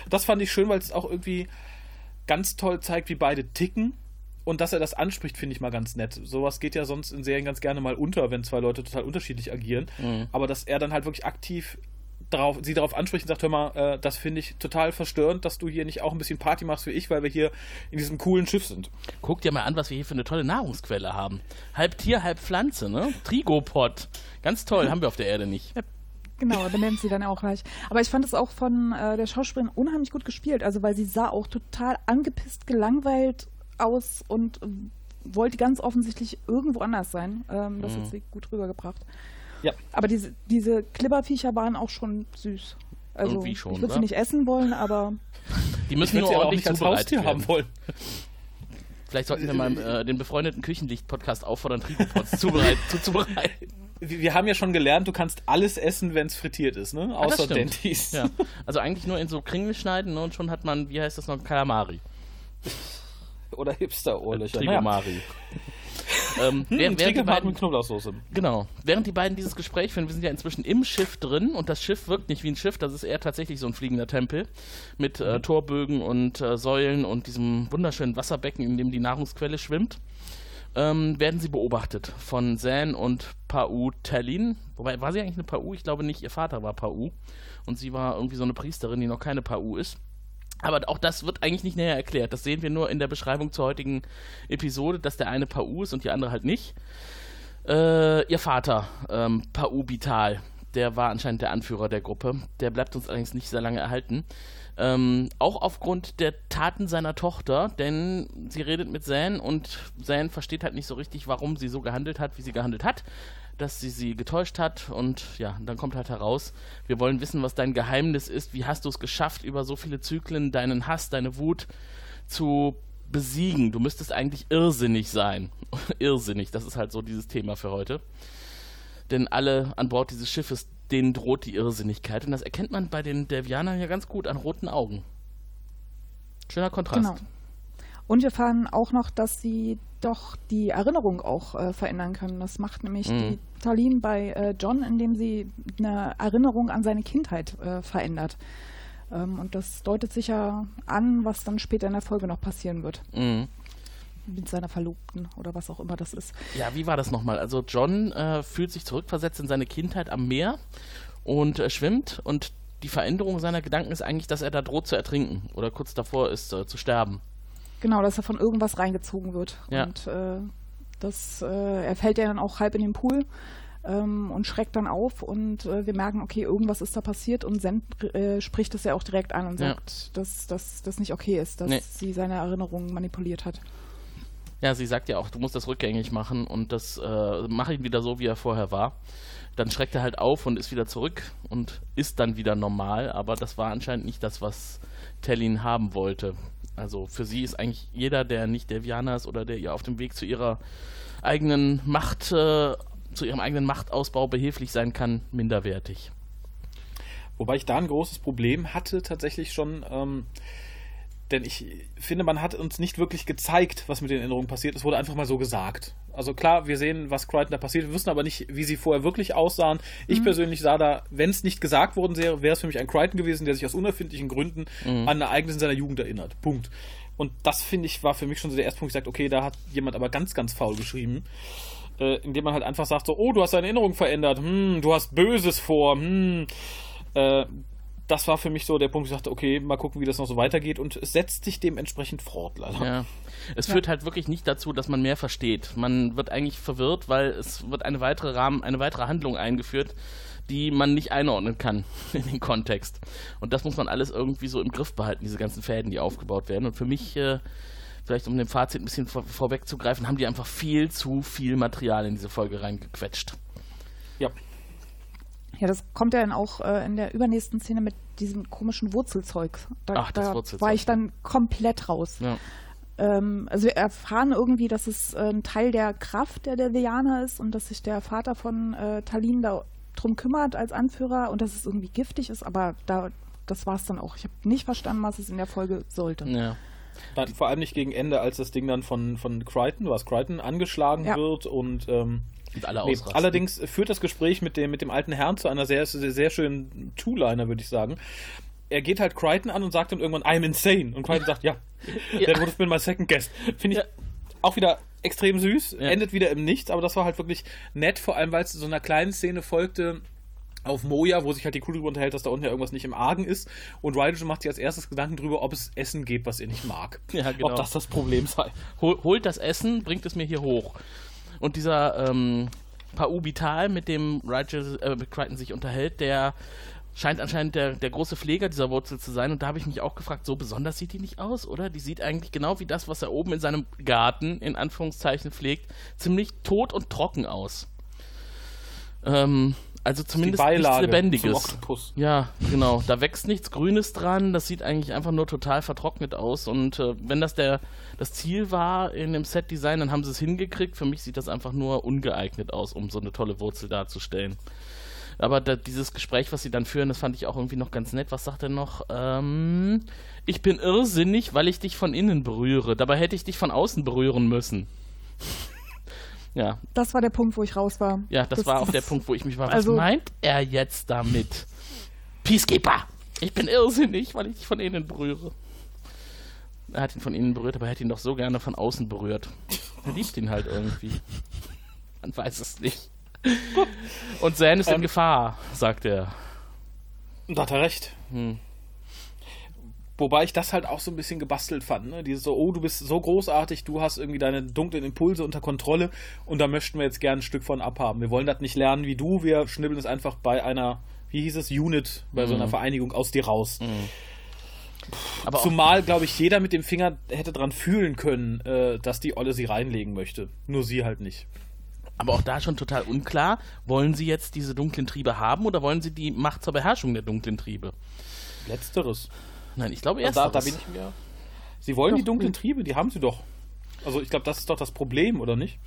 Das fand ich schön, weil es auch irgendwie ganz toll zeigt, wie beide ticken. Und dass er das anspricht, finde ich mal ganz nett. Sowas geht ja sonst in Serien ganz gerne mal unter, wenn zwei Leute total unterschiedlich agieren. Mhm. Aber dass er dann halt wirklich aktiv darauf, sie darauf anspricht und sagt, hör mal, äh, das finde ich total verstörend, dass du hier nicht auch ein bisschen Party machst wie ich, weil wir hier in diesem coolen Schiff sind. Guck dir mal an, was wir hier für eine tolle Nahrungsquelle haben. Halb Tier, halb Pflanze, ne? Trigopod. Ganz toll, [laughs] haben wir auf der Erde nicht. Genau, er benennt sie dann auch gleich. Aber ich fand es auch von äh, der Schauspielerin unheimlich gut gespielt. Also, weil sie sah auch total angepisst, gelangweilt aus und äh, wollte ganz offensichtlich irgendwo anders sein. Ähm, das Mhm. hat sie gut rübergebracht. Ja. Aber diese, diese Klibberviecher waren auch schon süß. Also, Irgendwie schon, ich würde sie oder? nicht essen wollen, aber Die müssen würde nur sie aber auch ordentlich nicht als zubereitet Haustier haben wollen. Vielleicht sollten wir mal äh, den befreundeten Küchenlicht-Podcast auffordern, [laughs] zubereit, zuzubereiten. Wir wir haben ja schon gelernt, du kannst alles essen, wenn es frittiert ist, ne? Ah, Außer stimmt. Dentis. Ja. Also eigentlich nur in so Kringel schneiden ne? und schon hat man, wie heißt das noch, Kalamari. Oder Hipster-Ohrlöcher. Trigomari. ähm, Hm, während, während die beiden, mit Knoblauchsoße. genau, während die beiden dieses Gespräch führen, wir sind ja inzwischen im Schiff drin und das Schiff wirkt nicht wie ein Schiff, das ist eher tatsächlich so ein fliegender Tempel mit äh, Torbögen und äh, Säulen und diesem wunderschönen Wasserbecken, in dem die Nahrungsquelle schwimmt. Ähm, werden sie beobachtet von Zan und Pau Tallinn. Wobei, war sie eigentlich eine Pau? Ich glaube nicht, ihr Vater war Pau. Und sie war irgendwie so eine Priesterin, die noch keine Pau ist. Aber auch das wird eigentlich nicht näher erklärt. Das sehen wir nur in der Beschreibung zur heutigen Episode, dass der eine Pau ist und die andere halt nicht. Äh, ihr Vater, ähm, Pau Bital, der war anscheinend der Anführer der Gruppe. Der bleibt uns allerdings nicht sehr lange erhalten. Ähm, auch aufgrund der Taten seiner Tochter, denn sie redet mit Zan und Zan versteht halt nicht so richtig, warum sie so gehandelt hat, wie sie gehandelt hat, dass sie sie getäuscht hat und ja, dann kommt halt heraus, wir wollen wissen, was dein Geheimnis ist, wie hast du es geschafft, über so viele Zyklen deinen Hass, deine Wut zu besiegen. Du müsstest eigentlich irrsinnig sein. [laughs] irrsinnig, das ist halt so dieses Thema für heute. Denn alle an Bord dieses Schiffes, denen droht die Irrsinnigkeit. Und das erkennt man bei den Devianern ja ganz gut an roten Augen. Schöner Kontrast. Genau. Und wir erfahren auch noch, dass sie doch die Erinnerung auch äh, verändern können. Das macht nämlich Mhm. die Talin bei äh, John, indem sie eine Erinnerung an seine Kindheit äh, verändert. Ähm, und das deutet sich ja an, was dann später in der Folge noch passieren wird. Mhm. Mit seiner Verlobten oder was auch immer das ist. Ja, wie war das nochmal? Also John äh, fühlt sich zurückversetzt in seine Kindheit am Meer und äh, schwimmt und die Veränderung seiner Gedanken ist eigentlich, dass er da droht zu ertrinken oder kurz davor ist äh, zu sterben. Genau, dass er von irgendwas reingezogen wird. Ja. Und äh, das, äh, er fällt ja dann auch halb in den Pool ähm, und schreckt dann auf und äh, wir merken, okay, irgendwas ist da passiert und äh, spricht das ja auch direkt an und Ja. sagt, dass dass das nicht okay ist, dass Nee. sie seine Erinnerungen manipuliert hat. Ja, sie sagt ja auch, du musst das rückgängig machen und das äh, mach ihn wieder so, wie er vorher war. Dann schreckt er halt auf und ist wieder zurück und ist dann wieder normal, aber das war anscheinend nicht das, was Tellin haben wollte. Also für sie ist eigentlich jeder, der nicht Devianer ist oder der ihr auf dem Weg zu ihrer eigenen Macht, äh, zu ihrem eigenen Machtausbau behilflich sein kann, minderwertig. Wobei ich da ein großes Problem hatte, tatsächlich schon. Ähm, Denn ich finde, man hat uns nicht wirklich gezeigt, was mit den Erinnerungen passiert. Es wurde einfach mal so gesagt. Also klar, wir sehen, was Crichton da passiert. Wir wissen aber nicht, wie sie vorher wirklich aussahen. Ich mhm. persönlich sah da, wenn es nicht gesagt worden wäre, wäre es für mich ein Crichton gewesen, der sich aus unerfindlichen Gründen mhm. an Ereignisse in seiner Jugend erinnert. Punkt. Und das, finde ich, war für mich schon so der erste Punkt, ich sagte, okay, da hat jemand aber ganz, ganz faul geschrieben. Äh, indem man halt einfach sagt, so, oh, du hast deine Erinnerung verändert, hm, du hast Böses vor, hm. Äh, das war für mich so der Punkt, ich dachte, okay, mal gucken, wie das noch so weitergeht und es setzt sich dementsprechend fort, leider. Ja. Es ja. führt halt wirklich nicht dazu, dass man mehr versteht. Man wird eigentlich verwirrt, weil es wird eine weitere Rahmen, eine weitere Handlung eingeführt, die man nicht einordnen kann [laughs] in den Kontext. Und das muss man alles irgendwie so im Griff behalten, diese ganzen Fäden, die aufgebaut werden. Und für mich, äh, vielleicht um dem Fazit ein bisschen vor, vorwegzugreifen, haben die einfach viel zu viel Material in diese Folge reingequetscht. Ja. Ja, das kommt ja dann auch äh, in der übernächsten Szene mit diesem komischen Wurzelzeug. Da, Ach, das da Wurzelzeug. war ich dann komplett raus. Ja. Ähm, also wir erfahren irgendwie, dass es äh, ein Teil der Kraft der Devianer ist und dass sich der Vater von äh, Talin da drum kümmert als Anführer und dass es irgendwie giftig ist, aber da, das war es dann auch. Ich habe nicht verstanden, was es in der Folge sollte. Ja. Dann, vor allem nicht gegen Ende, als das Ding dann von, von Crichton, was Crichton, angeschlagen ja. wird und ähm, nee, allerdings führt das Gespräch mit dem, mit dem alten Herrn zu einer sehr, sehr, sehr schönen Two-Liner, würde ich sagen. Er geht halt Crichton an und sagt dann irgendwann, I'm insane. Und Crichton sagt, ja, ja. that would have been my second guest. Finde ich ja. auch wieder extrem süß, ja. endet wieder im Nichts, aber das war halt wirklich nett, vor allem weil es so einer kleinen Szene folgte, auf Moja, wo sich halt die Crew darüber unterhält, dass da unten ja irgendwas nicht im Argen ist. Und Ryder macht sich als erstes Gedanken darüber, ob es Essen gibt, was er nicht mag. Ja, genau. Ob das das Problem sei. Hol, holt das Essen, bringt es mir hier hoch. Und dieser ähm, Paubital, mit dem Rigel, äh, Crichton sich unterhält, der scheint anscheinend der, der große Pfleger dieser Wurzel zu sein. Und da habe ich mich auch gefragt, so besonders sieht die nicht aus, oder? Die sieht eigentlich genau wie das, was er oben in seinem Garten, in Anführungszeichen, pflegt, ziemlich tot und trocken aus. Ähm, also zumindest nichts Lebendiges. Ja, genau. Da wächst nichts Grünes dran. Das sieht eigentlich einfach nur total vertrocknet aus. Und äh, wenn das der, das Ziel war in dem Set-Design, dann haben sie es hingekriegt. Für mich sieht das einfach nur ungeeignet aus, um so eine tolle Wurzel darzustellen. Aber da, dieses Gespräch, was sie dann führen, das fand ich auch irgendwie noch ganz nett. Was sagt er noch? Ähm, ich bin irrsinnig, weil ich dich von innen berühre. Dabei hätte ich dich von außen berühren müssen. Ja. Das war der Punkt, wo ich raus war. Ja, das, das war auch der Punkt, wo ich mich war. Was also, meint er jetzt damit? Peacekeeper! Ich bin irrsinnig, weil ich dich von innen berühre. Er hat ihn von innen berührt, aber er hätte ihn doch so gerne von außen berührt. Er liebt ihn halt irgendwie. Man weiß es nicht. Und Zan ist ähm, in Gefahr, sagt er. Da hat er recht. Hm. Wobei ich das halt auch so ein bisschen gebastelt fand. Ne? Dieses so, oh, du bist so großartig, du hast irgendwie deine dunklen Impulse unter Kontrolle und da möchten wir jetzt gerne ein Stück von abhaben. Wir wollen das nicht lernen wie du, wir schnibbeln es einfach bei einer, wie hieß es, Unit, bei mhm. so einer mhm. Vereinigung aus dir raus. Mhm. Aber Zumal, glaube ich, jeder mit dem Finger hätte dran fühlen können, äh, dass die Olle sie reinlegen möchte. Nur sie halt nicht. Aber auch da schon total unklar, wollen sie jetzt diese dunklen Triebe haben oder wollen sie die Macht zur Beherrschung der dunklen Triebe? Letzteres. Nein, ich glaube erst. Also da, da bin ich mir. Sie wollen doch, die dunklen Triebe, die haben sie doch. Also ich glaube, das ist doch das Problem, oder nicht?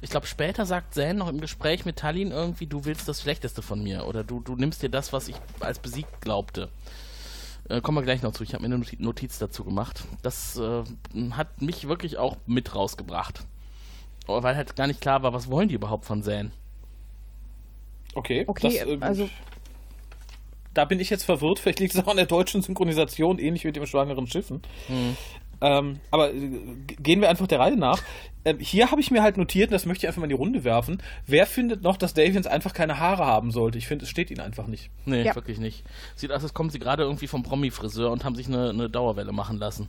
Ich glaube, später sagt Zane noch im Gespräch mit Tallinn irgendwie, du willst das Schlechteste von mir. Oder du, du nimmst dir das, was ich als besiegt glaubte. Äh, kommen wir gleich noch zu. Ich habe mir eine Notiz dazu gemacht. Das äh, hat mich wirklich auch mit rausgebracht. Weil halt gar nicht klar war, was wollen die überhaupt von Zane. Okay, okay das, äh, also da bin ich jetzt verwirrt. Vielleicht liegt es auch an der deutschen Synchronisation, ähnlich wie mit den schwangeren Schiffen. Mhm. Ähm, aber äh, gehen wir einfach der Reihe nach. Ähm, hier habe ich mir halt notiert, und das möchte ich einfach mal in die Runde werfen. Wer findet noch, dass Davians einfach keine Haare haben sollte? Ich finde, es steht ihnen einfach nicht. Nee, ja. wirklich nicht. Sieht aus, als kommen sie gerade irgendwie vom Promi-Friseur und haben sich eine, eine Dauerwelle machen lassen.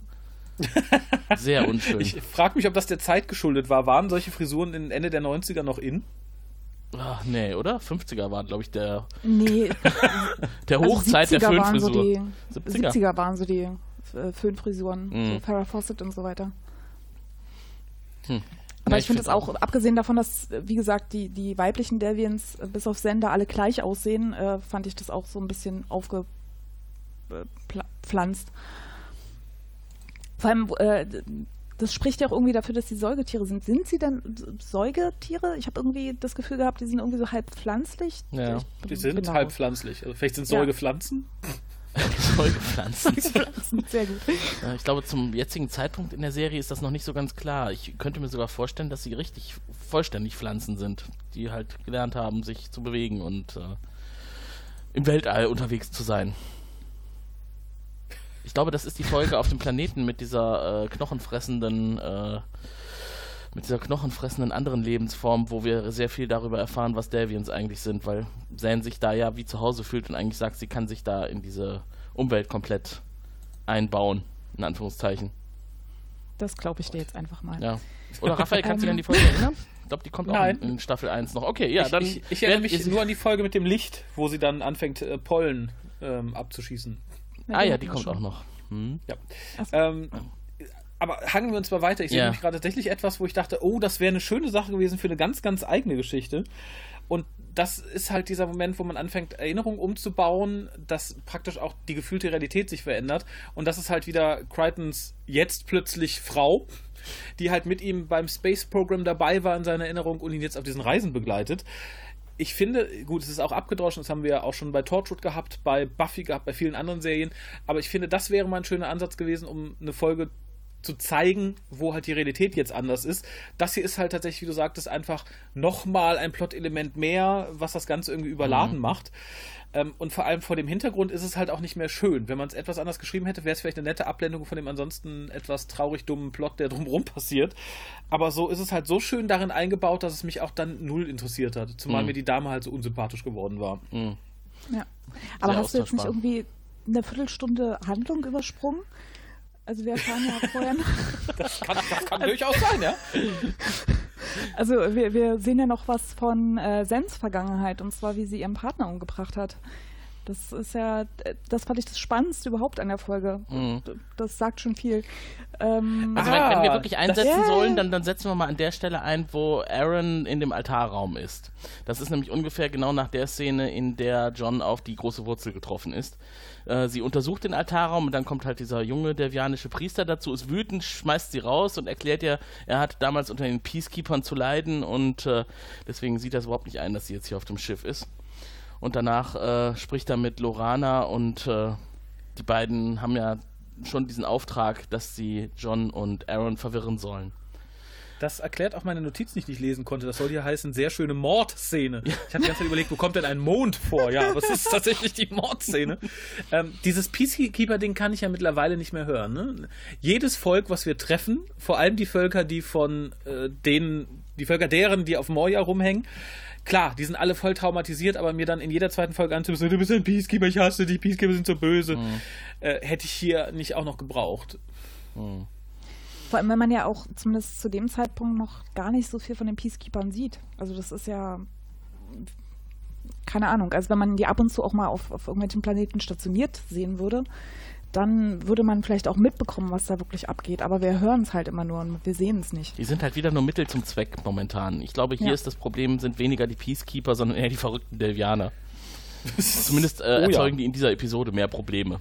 [laughs] Sehr unschön. Ich frage mich, ob das der Zeit geschuldet war. Waren solche Frisuren Ende der 90er noch in? Ach, nee, oder? 50er war, glaube ich, der, nee. [laughs] der also Hochzeit also der Föhnfrisur. So die, 70er. 70er waren so die äh, Föhnfrisuren, mm. so Farrah Fawcett und so weiter. Hm. Aber ja, ich finde es auch, abgesehen davon, dass, wie gesagt, die, die weiblichen Deviants äh, bis auf Sender alle gleich aussehen, äh, fand ich das auch so ein bisschen aufgepflanzt. Vor allem, äh, das spricht ja auch irgendwie dafür, dass sie Säugetiere sind. Sind sie denn Säugetiere? Ich habe irgendwie das Gefühl gehabt, die sind irgendwie so halb pflanzlich. Ja, die sind halb pflanzlich. Also vielleicht sind [laughs] Säugepflanzen. Säugepflanzen. Pflanzen, sehr gut. Ja, ich glaube, zum jetzigen Zeitpunkt in der Serie ist das noch nicht so ganz klar. Ich könnte mir sogar vorstellen, dass sie richtig vollständig Pflanzen sind, die halt gelernt haben, sich zu bewegen und äh, im Weltall unterwegs zu sein. Ich glaube, das ist die Folge auf dem Planeten mit dieser äh, knochenfressenden, äh, mit dieser knochenfressenden anderen Lebensform, wo wir sehr viel darüber erfahren, was Davians eigentlich sind, weil Zan sich da ja wie zu Hause fühlt und eigentlich sagt, sie kann sich da in diese Umwelt komplett einbauen, in Anführungszeichen. Das glaube ich dir jetzt einfach mal. Ja. Oder Raphael, kannst du dich Ähm. an die Folge erinnern? Ich glaube, die kommt auch in, in Staffel 1 noch. Okay, ja, ich, dann. ich, ich erinnere mich nur an die Folge mit dem Licht, wo sie dann anfängt, äh, Pollen ähm, abzuschießen. Ah ja, die kommt schon. auch noch. Hm. Ja. So. Ähm, aber hangen wir uns mal weiter. Ich sehe Ja. nämlich gerade tatsächlich etwas, wo ich dachte, oh, das wäre eine schöne Sache gewesen für eine ganz, ganz eigene Geschichte. Und das ist halt dieser Moment, wo man anfängt, Erinnerungen umzubauen, dass praktisch auch die gefühlte Realität sich verändert. Und das ist halt wieder Crichtons jetzt plötzlich Frau, die halt mit ihm beim Space Program dabei war in seiner Erinnerung und ihn jetzt auf diesen Reisen begleitet. Ich finde, gut, es ist auch abgedroschen, das haben wir auch schon bei Torchwood gehabt, bei Buffy gehabt, bei vielen anderen Serien, aber ich finde, das wäre mal ein schöner Ansatz gewesen, um eine Folge zu zeigen, wo halt die Realität jetzt anders ist. Das hier ist halt tatsächlich, wie du sagtest, einfach nochmal ein Plot-Element mehr, was das Ganze irgendwie überladen macht. Ähm, und vor allem vor dem Hintergrund ist es halt auch nicht mehr schön. Wenn man es etwas anders geschrieben hätte, wäre es vielleicht eine nette Abblendung von dem ansonsten etwas traurig dummen Plot, der drumherum [laughs] passiert. Aber so ist es halt so schön darin eingebaut, dass es mich auch dann null interessiert hat. Zumal Mhm. mir die Dame halt so unsympathisch geworden war. Hm. Ja. Aber Sehr hast du jetzt nicht irgendwie eine Viertelstunde Handlung übersprungen? Also wir erfahren ja vorher noch, [laughs] Das kann, das kann durchaus sein, ja. [laughs] also wir, wir sehen ja noch was von äh, Sens Vergangenheit und zwar wie sie ihren Partner umgebracht hat. Das ist ja, äh, das fand ich das Spannendste überhaupt an der Folge. Mhm. Das sagt schon viel. Ähm, Also Ah, wenn, wir wirklich das- einsetzen Ja. sollen, dann, dann setzen wir mal an der Stelle ein, wo Aaron in dem Altarraum ist. Das ist nämlich ungefähr genau nach der Szene, in der John auf die große Wurzel getroffen ist. Äh, sie untersucht den Altarraum und dann kommt halt dieser junge devianische Priester dazu, ist wütend, schmeißt sie raus und erklärt ihr, er hat damals unter den Peacekeepers zu leiden und äh, deswegen sieht er es überhaupt nicht ein, dass sie jetzt hier auf dem Schiff ist. Und danach äh, spricht er mit Lorana und äh, die beiden haben ja schon diesen Auftrag, dass sie John und Aaron verwirren sollen. Das erklärt auch meine Notiz, die ich nicht lesen konnte. Das soll hier heißen, sehr schöne Mordszene. Ich hatte die ganze Zeit überlegt, wo kommt denn ein Mond vor? Ja, aber es ist tatsächlich die Mordszene. Ähm, dieses Peacekeeper-Ding kann ich ja mittlerweile nicht mehr hören. Ne? Jedes Volk, was wir treffen, vor allem die Völker, die von äh, denen, die Völker deren, die auf Moria rumhängen, Klar, die sind alle voll traumatisiert, aber mir dann in jeder zweiten Folge anzubieten, du bist ein Peacekeeper, ich hasse dich, Peacekeeper sind so böse, äh, hätte ich hier nicht auch noch gebraucht. Vor allem, wenn man ja auch zumindest zu dem Zeitpunkt noch gar nicht so viel von den Peacekeepers sieht. Also das ist ja keine Ahnung. Also wenn man die ab und zu auch mal auf, auf irgendwelchen Planeten stationiert sehen würde, dann würde man vielleicht auch mitbekommen, was da wirklich abgeht. Aber wir hören es halt immer nur und wir sehen es nicht. Die sind halt wieder nur Mittel zum Zweck momentan. Ich glaube, hier Ja. ist das Problem, sind weniger die Peacekeeper, sondern eher die verrückten Delvianer. [laughs] Zumindest äh, Oh ja. erzeugen die in dieser Episode mehr Probleme.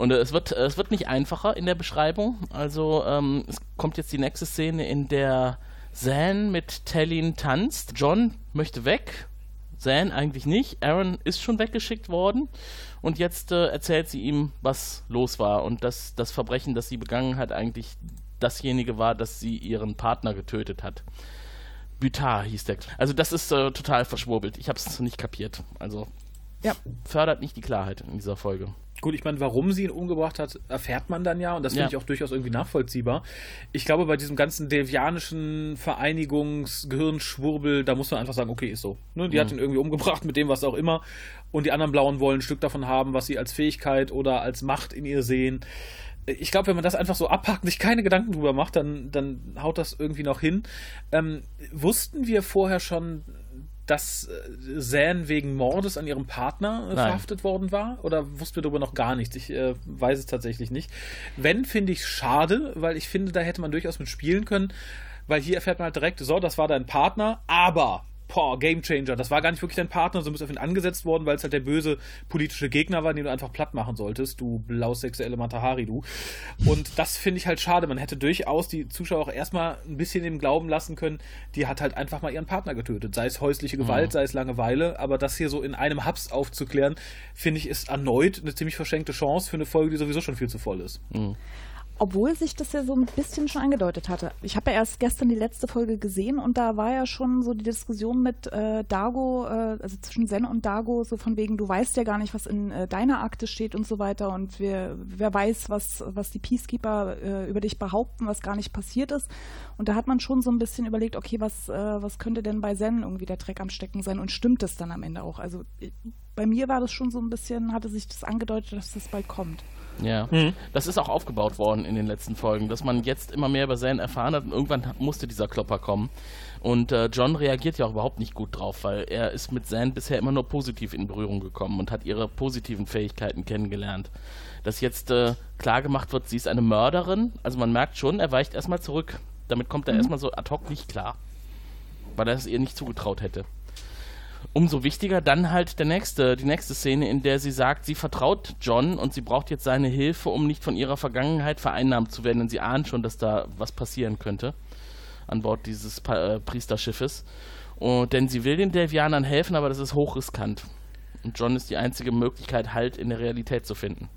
Und äh, es, wird, äh, es wird nicht einfacher in der Beschreibung. Also ähm, es kommt jetzt die nächste Szene, in der Zan mit Tellin tanzt. John möchte weg. Zan eigentlich nicht. Aaron ist schon weggeschickt worden. Und jetzt äh, erzählt sie ihm, was los war. Und dass das Verbrechen, das sie begangen hat, eigentlich dasjenige war, dass sie ihren Partner getötet hat. Butar hieß der. Also das ist äh, total verschwurbelt. Ich habe es nicht kapiert. Also Ja. fördert nicht die Klarheit in dieser Folge. Gut, ich meine, warum sie ihn umgebracht hat, erfährt man dann ja und das finde Ja. ich auch durchaus irgendwie nachvollziehbar. Ich glaube, bei diesem ganzen devianischen Vereinigungsgehirnschwurbel, da muss man einfach sagen, okay, ist so. Ne? Die Mhm. hat ihn irgendwie umgebracht mit dem, was auch immer und die anderen Blauen wollen ein Stück davon haben, was sie als Fähigkeit oder als Macht in ihr sehen. Ich glaube, wenn man das einfach so abhakt, sich keine Gedanken drüber macht, dann, dann haut das irgendwie noch hin. Ähm, wussten wir vorher schon, dass äh, Zan wegen Mordes an ihrem Partner äh, verhaftet worden war? Oder wussten wir darüber noch gar nichts? Ich äh, weiß es tatsächlich nicht. Wenn, finde ich schade, weil ich finde, da hätte man durchaus mit spielen können, weil hier erfährt man halt direkt, so, das war dein Partner, aber boah, Gamechanger. Das war gar nicht wirklich dein Partner, sondern bist auf ihn angesetzt worden, weil es halt der böse politische Gegner war, den du einfach platt machen solltest, du blausexuelle Matahari, du. Und das finde ich halt schade. Man hätte durchaus die Zuschauer auch erstmal ein bisschen im Glauben lassen können, die hat halt einfach mal ihren Partner getötet. Sei es häusliche Gewalt, mhm. sei es Langeweile, aber das hier so in einem Hubs aufzuklären, finde ich, ist erneut eine ziemlich verschenkte Chance für eine Folge, die sowieso schon viel zu voll ist. Mhm obwohl sich das ja so ein bisschen schon angedeutet hatte. Ich habe ja erst gestern die letzte Folge gesehen und da war ja schon so die Diskussion mit äh, Dago, äh, also zwischen Zen und Dago, so von wegen, du weißt ja gar nicht, was in äh, deiner Akte steht und so weiter und wer, wer weiß, was, was die Peacekeeper äh, über dich behaupten, was gar nicht passiert ist. Und da hat man schon so ein bisschen überlegt, okay, was, äh, was könnte denn bei Zen irgendwie der Dreck am Stecken sein und stimmt es dann am Ende auch? Also äh, bei mir war das schon so ein bisschen, hatte sich das angedeutet, dass das bald kommt. Ja, mhm. das ist auch aufgebaut worden in den letzten Folgen, dass man jetzt immer mehr über Zane erfahren hat und irgendwann musste dieser Klopper kommen. Und äh, John reagiert ja auch überhaupt nicht gut drauf, weil er ist mit Zane bisher immer nur positiv in Berührung gekommen und hat ihre positiven Fähigkeiten kennengelernt. Dass jetzt äh, klar gemacht wird, sie ist eine Mörderin, also man merkt schon, er weicht erstmal zurück. Damit kommt er mhm. erstmal so ad hoc nicht klar, weil er es ihr nicht zugetraut hätte umso wichtiger dann halt der nächste, die nächste Szene, in der sie sagt, sie vertraut John und sie braucht jetzt seine Hilfe, um nicht von ihrer Vergangenheit vereinnahmt zu werden, denn sie ahnt schon, dass da was passieren könnte an Bord dieses pa äh, Priesterschiffes. Und, denn sie will den Delvianern helfen, aber das ist hochriskant. Und John ist die einzige Möglichkeit, Halt in der Realität zu finden.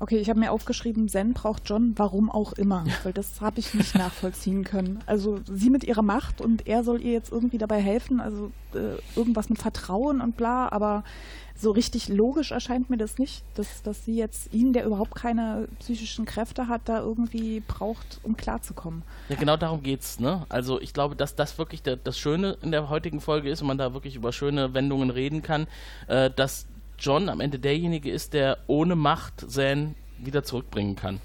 Okay, ich habe mir aufgeschrieben, Zen braucht John, warum auch immer, weil das habe ich nicht nachvollziehen können. Also sie mit ihrer Macht und er soll ihr jetzt irgendwie dabei helfen, also äh, irgendwas mit Vertrauen und bla, aber so richtig logisch erscheint mir das nicht, dass, dass sie jetzt ihn, der überhaupt keine psychischen Kräfte hat, da irgendwie braucht, um klarzukommen. Ja, genau darum geht's, ne? Also ich glaube, dass das wirklich der, das Schöne in der heutigen Folge ist und man da wirklich über schöne Wendungen reden kann, äh, dass John am Ende derjenige ist, der ohne Macht Zan wieder zurückbringen kann.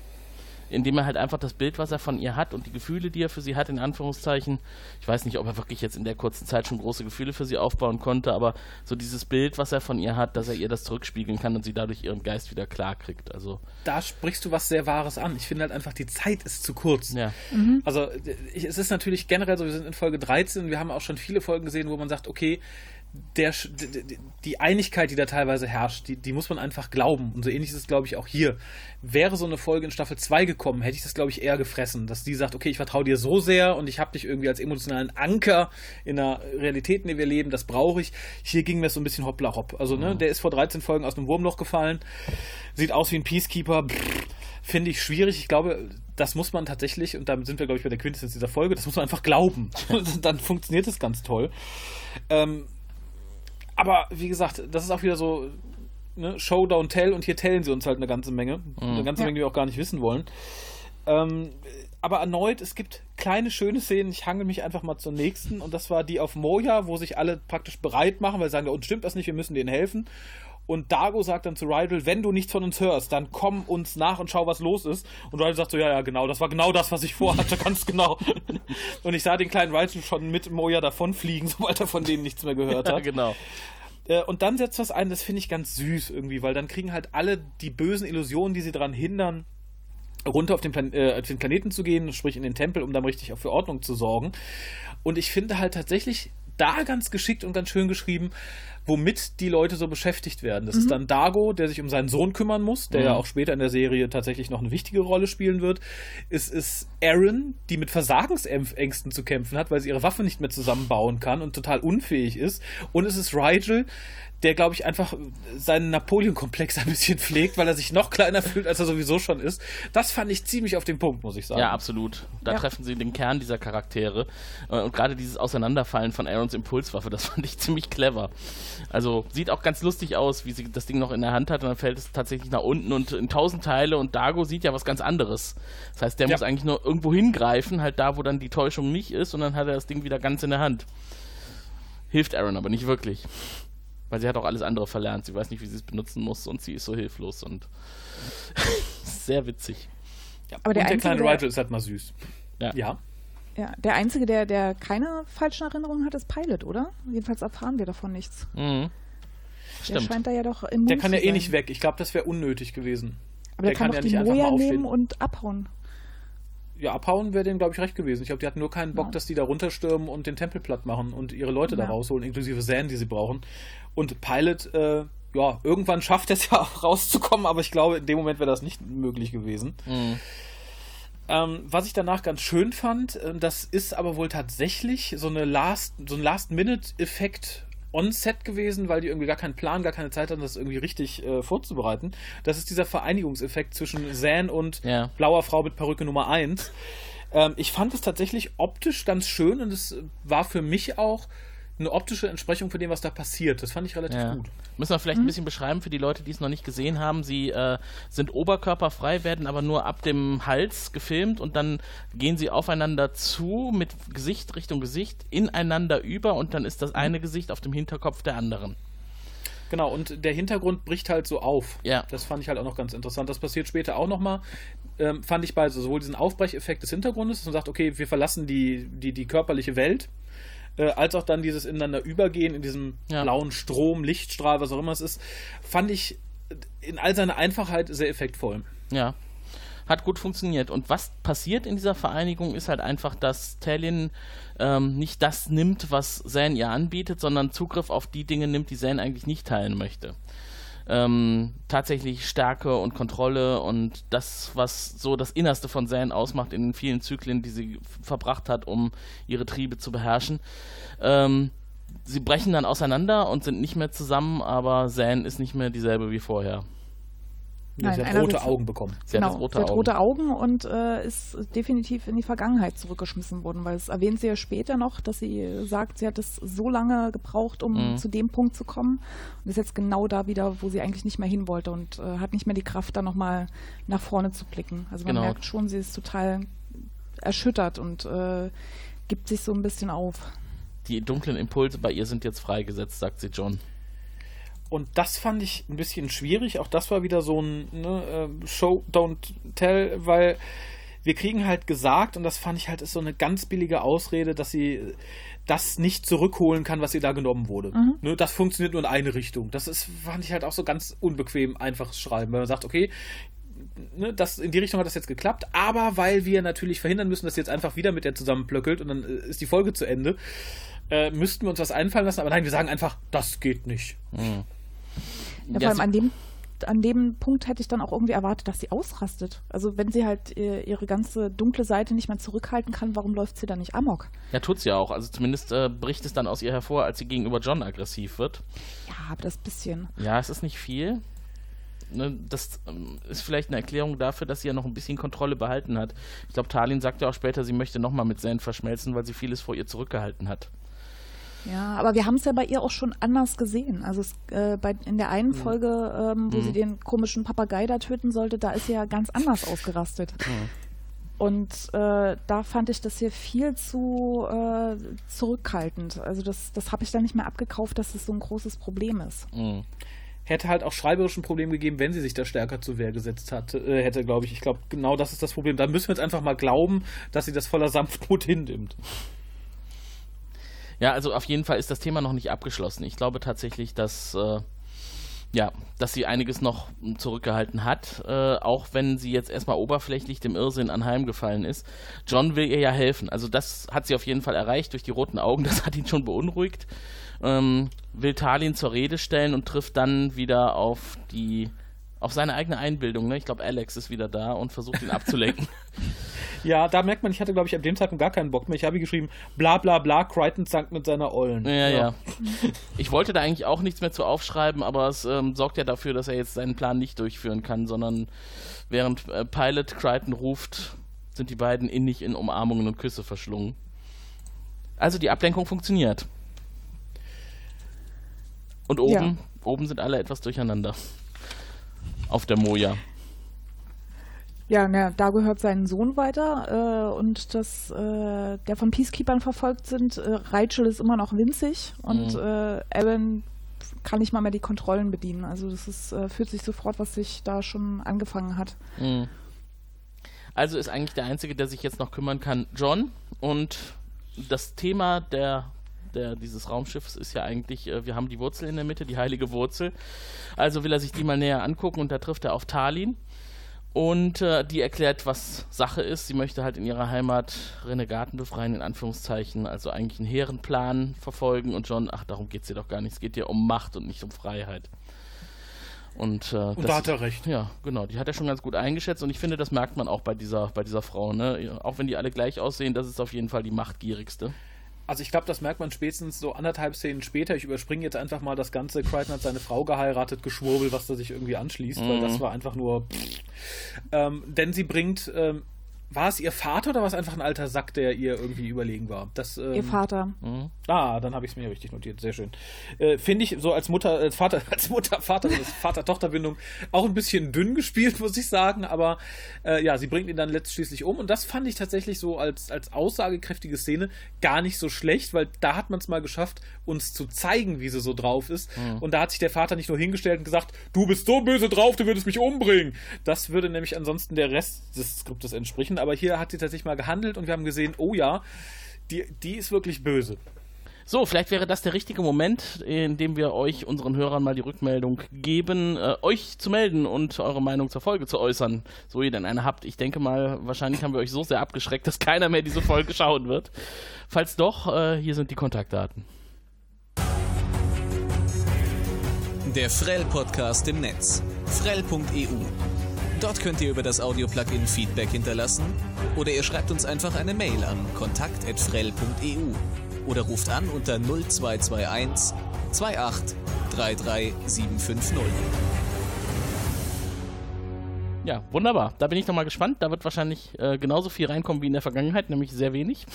Indem er halt einfach das Bild, was er von ihr hat und die Gefühle, die er für sie hat, in Anführungszeichen, ich weiß nicht, ob er wirklich jetzt in der kurzen Zeit schon große Gefühle für sie aufbauen konnte, aber so dieses Bild, was er von ihr hat, dass er ihr das zurückspiegeln kann und sie dadurch ihren Geist wieder klar kriegt. Also da sprichst du was sehr Wahres an. Ich finde halt einfach, die Zeit ist zu kurz. Ja. Mhm. Also ich, es ist natürlich generell so, wir sind in Folge 13, wir haben auch schon viele Folgen gesehen, wo man sagt, okay, der, die Einigkeit, die da teilweise herrscht, die, die muss man einfach glauben. Und so ähnlich ist es, glaube ich, auch hier. Wäre so eine Folge in Staffel 2 gekommen, hätte ich das, glaube ich, eher gefressen. Dass die sagt, okay, ich vertraue dir so sehr und ich habe dich irgendwie als emotionalen Anker in der Realität, in der wir leben, das brauche ich. Hier ging mir so ein bisschen hoppla hopp. Also, ne, mhm. der ist vor 13 Folgen aus dem Wurmloch gefallen. Sieht aus wie ein Peacekeeper. Finde ich schwierig. Ich glaube, das muss man tatsächlich, und damit sind wir, glaube ich, bei der Quintessenz dieser Folge, das muss man einfach glauben. [laughs] Dann funktioniert es ganz toll. Ähm, aber wie gesagt, das ist auch wieder so ne, Show, Don't Tell und hier tellen sie uns halt eine ganze Menge. Mhm. Eine ganze. Menge, die wir auch gar nicht wissen wollen. Ähm, aber erneut, es gibt kleine schöne Szenen. Ich hangel mich einfach mal zur nächsten und das war die auf Moja, wo sich alle praktisch bereit machen, weil sie sagen, uns stimmt das nicht, wir müssen denen helfen. Und Dago sagt dann zu Rydell, wenn du nichts von uns hörst, dann komm uns nach und schau, was los ist. Und Rydell sagt so, ja, ja, genau, das war genau das, was ich vorhatte, [laughs] ganz genau. und ich sah den kleinen Rydell schon mit Moja davonfliegen, [laughs] sobald er von denen nichts mehr gehört hat. Ja, genau. Äh, und dann setzt was ein, das finde ich ganz süß irgendwie, weil dann kriegen halt alle die bösen Illusionen, die sie daran hindern, runter auf den, Plan äh, auf den Planeten zu gehen, sprich in den Tempel, um dann richtig auch für Ordnung zu sorgen. Und ich finde halt tatsächlich da ganz geschickt und ganz schön geschrieben, womit die Leute so beschäftigt werden. Das mhm. ist dann Dago, der sich um seinen Sohn kümmern muss, der mhm. ja auch später in der Serie tatsächlich noch eine wichtige Rolle spielen wird. Es ist Aaron, die mit Versagensängsten zu kämpfen hat, weil sie ihre Waffe nicht mehr zusammenbauen kann und total unfähig ist. Und es ist Rigel, der, glaube ich, einfach seinen Napoleon-Komplex [laughs] ein bisschen pflegt, weil er sich noch kleiner fühlt, als er sowieso schon ist. Das fand ich ziemlich auf den Punkt, muss ich sagen. Ja, absolut. Da ja. treffen sie den Kern dieser Charaktere. Äh, und gerade dieses Auseinanderfallen von Aarons Impulswaffe, das fand ich ziemlich clever. Also sieht auch ganz lustig aus, wie sie das Ding noch in der Hand hat und dann fällt es tatsächlich nach unten und in tausend Teile und Dago sieht ja was ganz anderes. Das heißt, der ja. muss eigentlich nur irgendwo hingreifen, halt da, wo dann die Täuschung nicht ist und dann hat er das Ding wieder ganz in der Hand. Hilft Aaron aber nicht wirklich. Weil sie hat auch alles andere verlernt. Sie weiß nicht, wie sie es benutzen muss und sie ist so hilflos und [laughs] sehr witzig. Ja. Aber der, und der kleine Rigel ist halt mal süß. Ja. ja. Ja, der Einzige, der, der keine falschen Erinnerungen hat, ist Pilot, oder? Jedenfalls erfahren wir davon nichts. Mhm. Der scheint da ja doch im Der kann ja eh nicht weg. Ich glaube, das wäre unnötig gewesen. Aber der, der kann, kann doch ja die Moja nehmen und abhauen. ja, abhauen wäre denen, glaube ich, recht gewesen. Ich glaube, die hatten nur keinen Bock, Ja. dass die da runterstürmen und den Tempel platt machen und ihre Leute da Ja. rausholen, inklusive Zan, die sie brauchen. Und Pilot, äh, ja, irgendwann schafft es [laughs] ja auch rauszukommen, aber ich glaube, in dem Moment wäre das nicht möglich gewesen. Mhm. Ähm, was ich danach ganz schön fand, äh, das ist aber wohl tatsächlich so eine Last, so ein Last-Minute-Effekt on-set gewesen, weil die irgendwie gar keinen Plan, gar keine Zeit hatten, das irgendwie richtig äh, vorzubereiten. Das ist dieser Vereinigungseffekt zwischen Zan und Ja. blauer Frau mit Perücke Nummer 1. Ähm, ich fand es tatsächlich optisch ganz schön und es war für mich auch eine optische Entsprechung von dem, was da passiert. Das fand ich relativ Ja. gut. Müssen wir vielleicht ein bisschen beschreiben für die Leute, die es noch nicht gesehen haben. Sie äh, sind oberkörperfrei, werden aber nur ab dem Hals gefilmt und dann gehen sie aufeinander zu mit Gesicht Richtung Gesicht ineinander über und dann ist das eine Gesicht auf dem Hinterkopf der anderen. Genau, und der Hintergrund bricht halt so auf. Ja. Das fand ich halt auch noch ganz interessant. Das passiert später auch nochmal. Ähm, fand ich bei so- sowohl diesen Aufbrecheffekt des Hintergrundes, dass man sagt, okay, wir verlassen die, die, die körperliche Welt, äh, als auch dann dieses ineinander übergehen in diesem Ja. blauen Strom, Lichtstrahl, was auch immer es ist, fand ich in all seiner Einfachheit sehr effektvoll. Ja. Hat gut funktioniert. Und was passiert in dieser Vereinigung ist halt einfach, dass Talon ähm, nicht das nimmt, was Zan ihr anbietet, sondern Zugriff auf die Dinge nimmt, die Zan eigentlich nicht teilen möchte. Ähm, tatsächlich Stärke und Kontrolle und das, was so das Innerste von Zan ausmacht in den vielen Zyklen, die sie verbracht hat, um ihre Triebe zu beherrschen. Ähm, sie brechen dann auseinander und sind nicht mehr zusammen, aber Zan ist nicht mehr dieselbe wie vorher. Nein, sie hat rote wird- Augen bekommen. Sie hat genau, jetzt rote sie hat Augen. rote Augen und äh, ist definitiv in die Vergangenheit zurückgeschmissen worden, weil es erwähnt sie ja später noch, dass sie sagt, sie hat es so lange gebraucht, um Mhm. zu dem Punkt zu kommen und ist jetzt genau da wieder, wo sie eigentlich nicht mehr hin wollte und äh, hat nicht mehr die Kraft, da nochmal nach vorne zu blicken. Also man Genau. merkt schon, sie ist total erschüttert und äh, gibt sich so ein bisschen auf. Die dunklen Impulse bei ihr sind jetzt freigesetzt, sagt sie John. Und das fand ich ein bisschen schwierig. Auch das war wieder so ein ne, äh, Show, don't tell, weil wir kriegen halt gesagt, und das fand ich halt ist so eine ganz billige Ausrede, dass sie das nicht zurückholen kann, was ihr da genommen wurde. Ne, das funktioniert nur in eine Richtung. Das ist, fand ich halt auch so ganz unbequem, einfaches Schreiben, weil man sagt, okay, ne, das, in die Richtung hat das jetzt geklappt, aber weil wir natürlich verhindern müssen, dass sie jetzt einfach wieder mit der zusammenplöckelt und dann äh, ist die Folge zu Ende, äh, müssten wir uns was einfallen lassen, aber nein, wir sagen einfach, das geht nicht. Ja, vor allem an dem, an dem Punkt hätte ich dann auch irgendwie erwartet, dass sie ausrastet. Also wenn sie halt äh, ihre ganze dunkle Seite nicht mehr zurückhalten kann, warum läuft sie dann nicht amok? Ja, tut sie auch. Also zumindest äh, bricht es dann aus ihr hervor, als sie gegenüber John aggressiv wird. Ja, aber das bisschen. Ja, es ist nicht viel. Ne, das ähm, ist vielleicht eine Erklärung dafür, dass sie ja noch ein bisschen Kontrolle behalten hat. Ich glaube, Talin sagt ja auch später, sie möchte nochmal mit Zane verschmelzen, weil sie vieles vor ihr zurückgehalten hat. Ja, aber wir haben es ja bei ihr auch schon anders gesehen. Also es, äh, bei, in der einen Folge, ähm, wo sie den komischen Papagei da töten sollte, da ist sie ja ganz anders ausgerastet. Und äh, da fand ich das hier viel zu äh, zurückhaltend. Also das, das habe ich dann nicht mehr abgekauft, dass es so ein großes Problem ist. Mhm. hätte halt auch schreiberisch ein Problem gegeben, wenn sie sich da stärker zur Wehr gesetzt hat, äh, hätte, glaube ich. Ich glaube, genau das ist das Problem. Da müssen wir jetzt einfach mal glauben, dass sie das voller Sanftmut hinnimmt. Ja, also auf jeden Fall ist das Thema noch nicht abgeschlossen. Ich glaube tatsächlich, dass, äh, ja, dass sie einiges noch zurückgehalten hat, äh, auch wenn sie jetzt erstmal oberflächlich dem Irrsinn anheimgefallen ist. John will ihr ja helfen. Also das hat sie auf jeden Fall erreicht durch die roten Augen. [laughs] Das hat ihn schon beunruhigt. Ähm, will Talin zur Rede stellen und trifft dann wieder auf die auf seine eigene Einbildung. Ne? Ich glaube, Alex ist wieder da und versucht ihn abzulenken. [laughs] Ja, da merkt man, ich hatte, glaube ich, ab dem Zeitpunkt gar keinen Bock mehr. Ich habe geschrieben, bla bla bla, Crichton zankt mit seiner Ollen. Ja, ja. Ich wollte da eigentlich auch nichts mehr zu aufschreiben, aber es ähm, sorgt ja dafür, dass er jetzt seinen Plan nicht durchführen kann, sondern während äh, Pilot Crichton ruft, sind die beiden innig in Umarmungen und Küsse verschlungen. Also die Ablenkung funktioniert. Und oben, Ja. oben sind alle etwas durcheinander. Auf der Moja. Ja, na, da gehört sein Sohn weiter äh, und das, äh, der von Peacekeepern verfolgt sind. Äh, Rachel ist immer noch winzig und Mhm. äh, Aaron kann nicht mal mehr die Kontrollen bedienen. Also das ist, äh, fühlt sich sofort, was sich da schon angefangen hat. Mhm. Also ist eigentlich der Einzige, der sich jetzt noch kümmern kann, John. Und das Thema der, der, dieses Raumschiffs ist ja eigentlich, äh, wir haben die Wurzel in der Mitte, die heilige Wurzel. Also will er sich die mal näher angucken und da trifft er auf Talin. Und äh, die erklärt, was Sache ist. Sie möchte halt in ihrer Heimat Renegaten befreien, in Anführungszeichen. Also eigentlich einen hehren Plan verfolgen. Und John, ach, darum geht es ihr doch gar nicht. Es geht ihr um Macht und nicht um Freiheit. Und, äh, und da hat er recht. Ja, genau. Die hat er schon ganz gut eingeschätzt. Und ich finde, das merkt man auch bei dieser, bei dieser Frau. Ne? Auch wenn die alle gleich aussehen, das ist auf jeden Fall die machtgierigste. Also ich glaube, das merkt man spätestens so anderthalb Szenen später. Ich überspringe jetzt einfach mal das ganze. Crichton hat seine Frau geheiratet, Geschwurbel, was da sich irgendwie anschließt, mhm. weil das war einfach nur. Ähm, denn sie bringt ähm, war es ihr Vater oder war es einfach ein alter Sack, der ihr irgendwie überlegen war? Das, ähm, ihr Vater. Mhm. Ah, dann habe ich es mir richtig notiert. Sehr schön. Äh, Finde ich so als Mutter, als Vater, [laughs] als Mutter, Vater, Vater-Tochter-Bindung auch ein bisschen dünn gespielt, muss ich sagen. Aber äh, ja, sie bringt ihn dann letztlich um. Und das fand ich tatsächlich so als, als aussagekräftige Szene gar nicht so schlecht, weil da hat man es mal geschafft, uns zu zeigen, wie sie so drauf ist. Mhm. Und da hat sich der Vater nicht nur hingestellt und gesagt, du bist so böse drauf, du würdest mich umbringen. Das würde nämlich ansonsten der Rest des Skriptes entsprechen aber hier hat sie tatsächlich mal gehandelt und wir haben gesehen, oh ja, die, die ist wirklich böse. So, vielleicht wäre das der richtige Moment, in dem wir euch, unseren Hörern, mal die Rückmeldung geben, äh, euch zu melden und eure Meinung zur Folge zu äußern, so ihr denn eine habt. Ich denke mal, wahrscheinlich haben wir euch so sehr abgeschreckt, dass keiner mehr diese Folge schauen wird. Falls doch, äh, hier sind die Kontaktdaten. Der Frell-Podcast im Netz. Frell.eu Dort könnt ihr über das Audio-Plugin Feedback hinterlassen oder ihr schreibt uns einfach eine Mail an kontakt.frell.eu oder ruft an unter 0221 28 33 750. Ja, wunderbar. Da bin ich nochmal gespannt. Da wird wahrscheinlich äh, genauso viel reinkommen wie in der Vergangenheit, nämlich sehr wenig.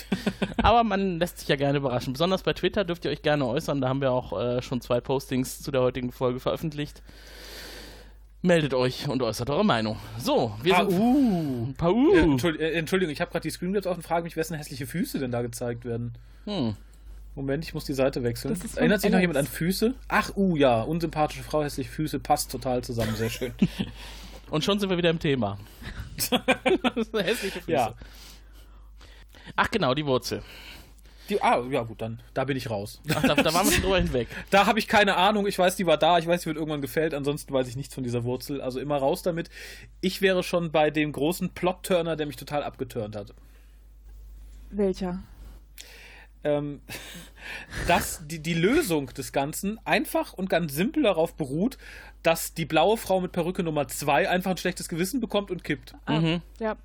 [laughs] Aber man lässt sich ja gerne überraschen. Besonders bei Twitter dürft ihr euch gerne äußern. Da haben wir auch äh, schon zwei Postings zu der heutigen Folge veröffentlicht meldet euch und äußert eure Meinung. So, wir sind. Uh. Pau. Äh, Entschuldigung, ich habe gerade die Screengrabs auf und frage mich, wessen hässliche Füße denn da gezeigt werden. Hm. Moment, ich muss die Seite wechseln. Erinnert sich noch jemand an Füße? Ach, uh, ja, unsympathische Frau, hässliche Füße, passt total zusammen, sehr schön. [laughs] und schon sind wir wieder im Thema. [laughs] [laughs] hässliche Füße. Ja. Ach genau, die Wurzel. Die, ah, ja gut, dann da bin ich raus. Ach, da, da waren wir schon drüber hinweg. [laughs] Da habe ich keine Ahnung. Ich weiß, die war da. Ich weiß, die wird irgendwann gefällt. Ansonsten weiß ich nichts von dieser Wurzel. Also immer raus damit. Ich wäre schon bei dem großen Plot-Turner, der mich total abgeturnt hat. Welcher? Ähm, [laughs] dass die, die Lösung des Ganzen einfach und ganz simpel darauf beruht, dass die blaue Frau mit Perücke Nummer 2 einfach ein schlechtes Gewissen bekommt und kippt. Ah, mhm. Ja,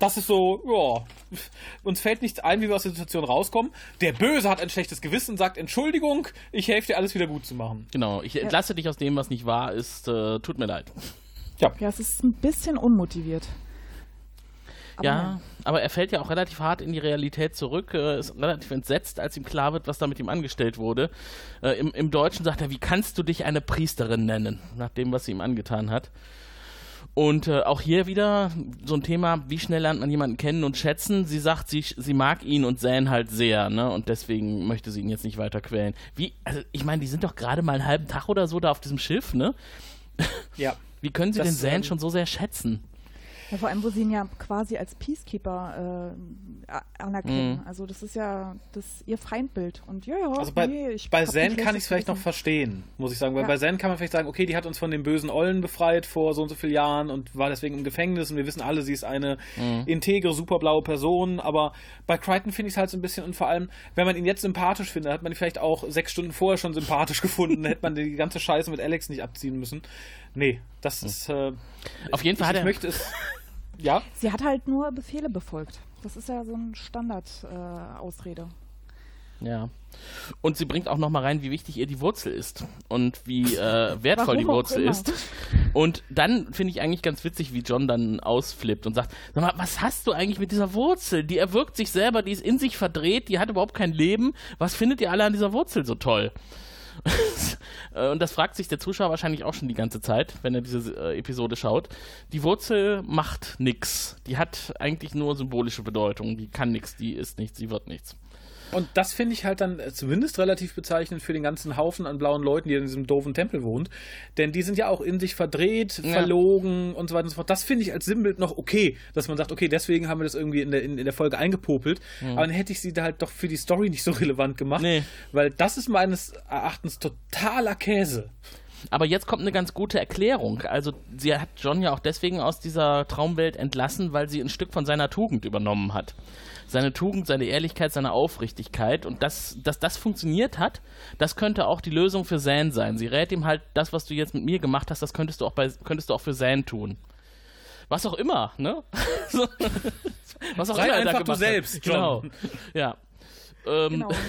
das ist so, ja, uns fällt nichts ein, wie wir aus der Situation rauskommen. Der Böse hat ein schlechtes Gewissen, sagt Entschuldigung, ich helfe dir alles wieder gut zu machen. Genau, ich entlasse ja. dich aus dem, was nicht wahr ist, äh, tut mir leid. Ja. Ja, es ist ein bisschen unmotiviert. Aber ja, aber er fällt ja auch relativ hart in die Realität zurück, äh, ist relativ entsetzt, als ihm klar wird, was da mit ihm angestellt wurde. Äh, im, Im Deutschen sagt er, wie kannst du dich eine Priesterin nennen, nach dem, was sie ihm angetan hat. Und äh, auch hier wieder so ein Thema, wie schnell lernt man jemanden kennen und schätzen? Sie sagt, sie, sie mag ihn und Zane halt sehr, ne? Und deswegen möchte sie ihn jetzt nicht weiter quälen. Wie, also ich meine, die sind doch gerade mal einen halben Tag oder so da auf diesem Schiff, ne? Ja. Wie können sie das, den Zane ähm, schon so sehr schätzen? Ja, vor allem, wo sie ihn ja quasi als Peacekeeper äh, anerkennen. Mhm. Also das ist ja das ihr Feindbild. Und ja, ja, also bei, nee, bei Zen kann ich es vielleicht noch verstehen, muss ich sagen. Weil ja. bei Zen kann man vielleicht sagen, okay, die hat uns von den bösen Ollen befreit vor so und so vielen Jahren und war deswegen im Gefängnis und wir wissen alle, sie ist eine mhm. integre, superblaue Person. Aber bei Crichton finde ich es halt so ein bisschen und vor allem, wenn man ihn jetzt sympathisch findet, hat man ihn vielleicht auch sechs Stunden vorher schon sympathisch [laughs] gefunden, hätte man die ganze Scheiße mit Alex nicht abziehen müssen. Nee, das mhm. ist. Äh, Auf jeden Fall ich, hat er. Ich möchte es. [laughs] Ja? Sie hat halt nur Befehle befolgt. Das ist ja so eine Standard-Ausrede. Äh, ja. Und sie bringt auch nochmal rein, wie wichtig ihr die Wurzel ist und wie äh, [laughs] wertvoll die Wurzel ist. Und dann finde ich eigentlich ganz witzig, wie John dann ausflippt und sagt: Sag mal, was hast du eigentlich mit dieser Wurzel? Die erwirkt sich selber, die ist in sich verdreht, die hat überhaupt kein Leben. Was findet ihr alle an dieser Wurzel so toll? Äh, und das fragt sich der Zuschauer wahrscheinlich auch schon die ganze Zeit, wenn er diese äh, Episode schaut. Die Wurzel macht nichts. Die hat eigentlich nur symbolische Bedeutung. Die kann nichts, die ist nichts, sie wird nichts. Und das finde ich halt dann zumindest relativ bezeichnend für den ganzen Haufen an blauen Leuten, die in diesem doofen Tempel wohnt. Denn die sind ja auch in sich verdreht, ja. verlogen und so weiter und so fort. Das finde ich als Sinnbild noch okay, dass man sagt, okay, deswegen haben wir das irgendwie in der, in, in der Folge eingepopelt. Mhm. Aber dann hätte ich sie da halt doch für die Story nicht so [laughs] relevant gemacht. Nee. Weil das ist meines Erachtens totaler Käse. Aber jetzt kommt eine ganz gute Erklärung. Also sie hat John ja auch deswegen aus dieser Traumwelt entlassen, weil sie ein Stück von seiner Tugend übernommen hat. Seine Tugend, seine Ehrlichkeit, seine Aufrichtigkeit. Und das, dass das funktioniert hat, das könnte auch die Lösung für Zan sein. Sie rät ihm halt, das, was du jetzt mit mir gemacht hast, das könntest du auch, bei, könntest du auch für Zan tun. Was auch immer, ne? [laughs] was auch Sei immer er einfach du selbst, John. Genau. Ja. Ähm, genau. [laughs]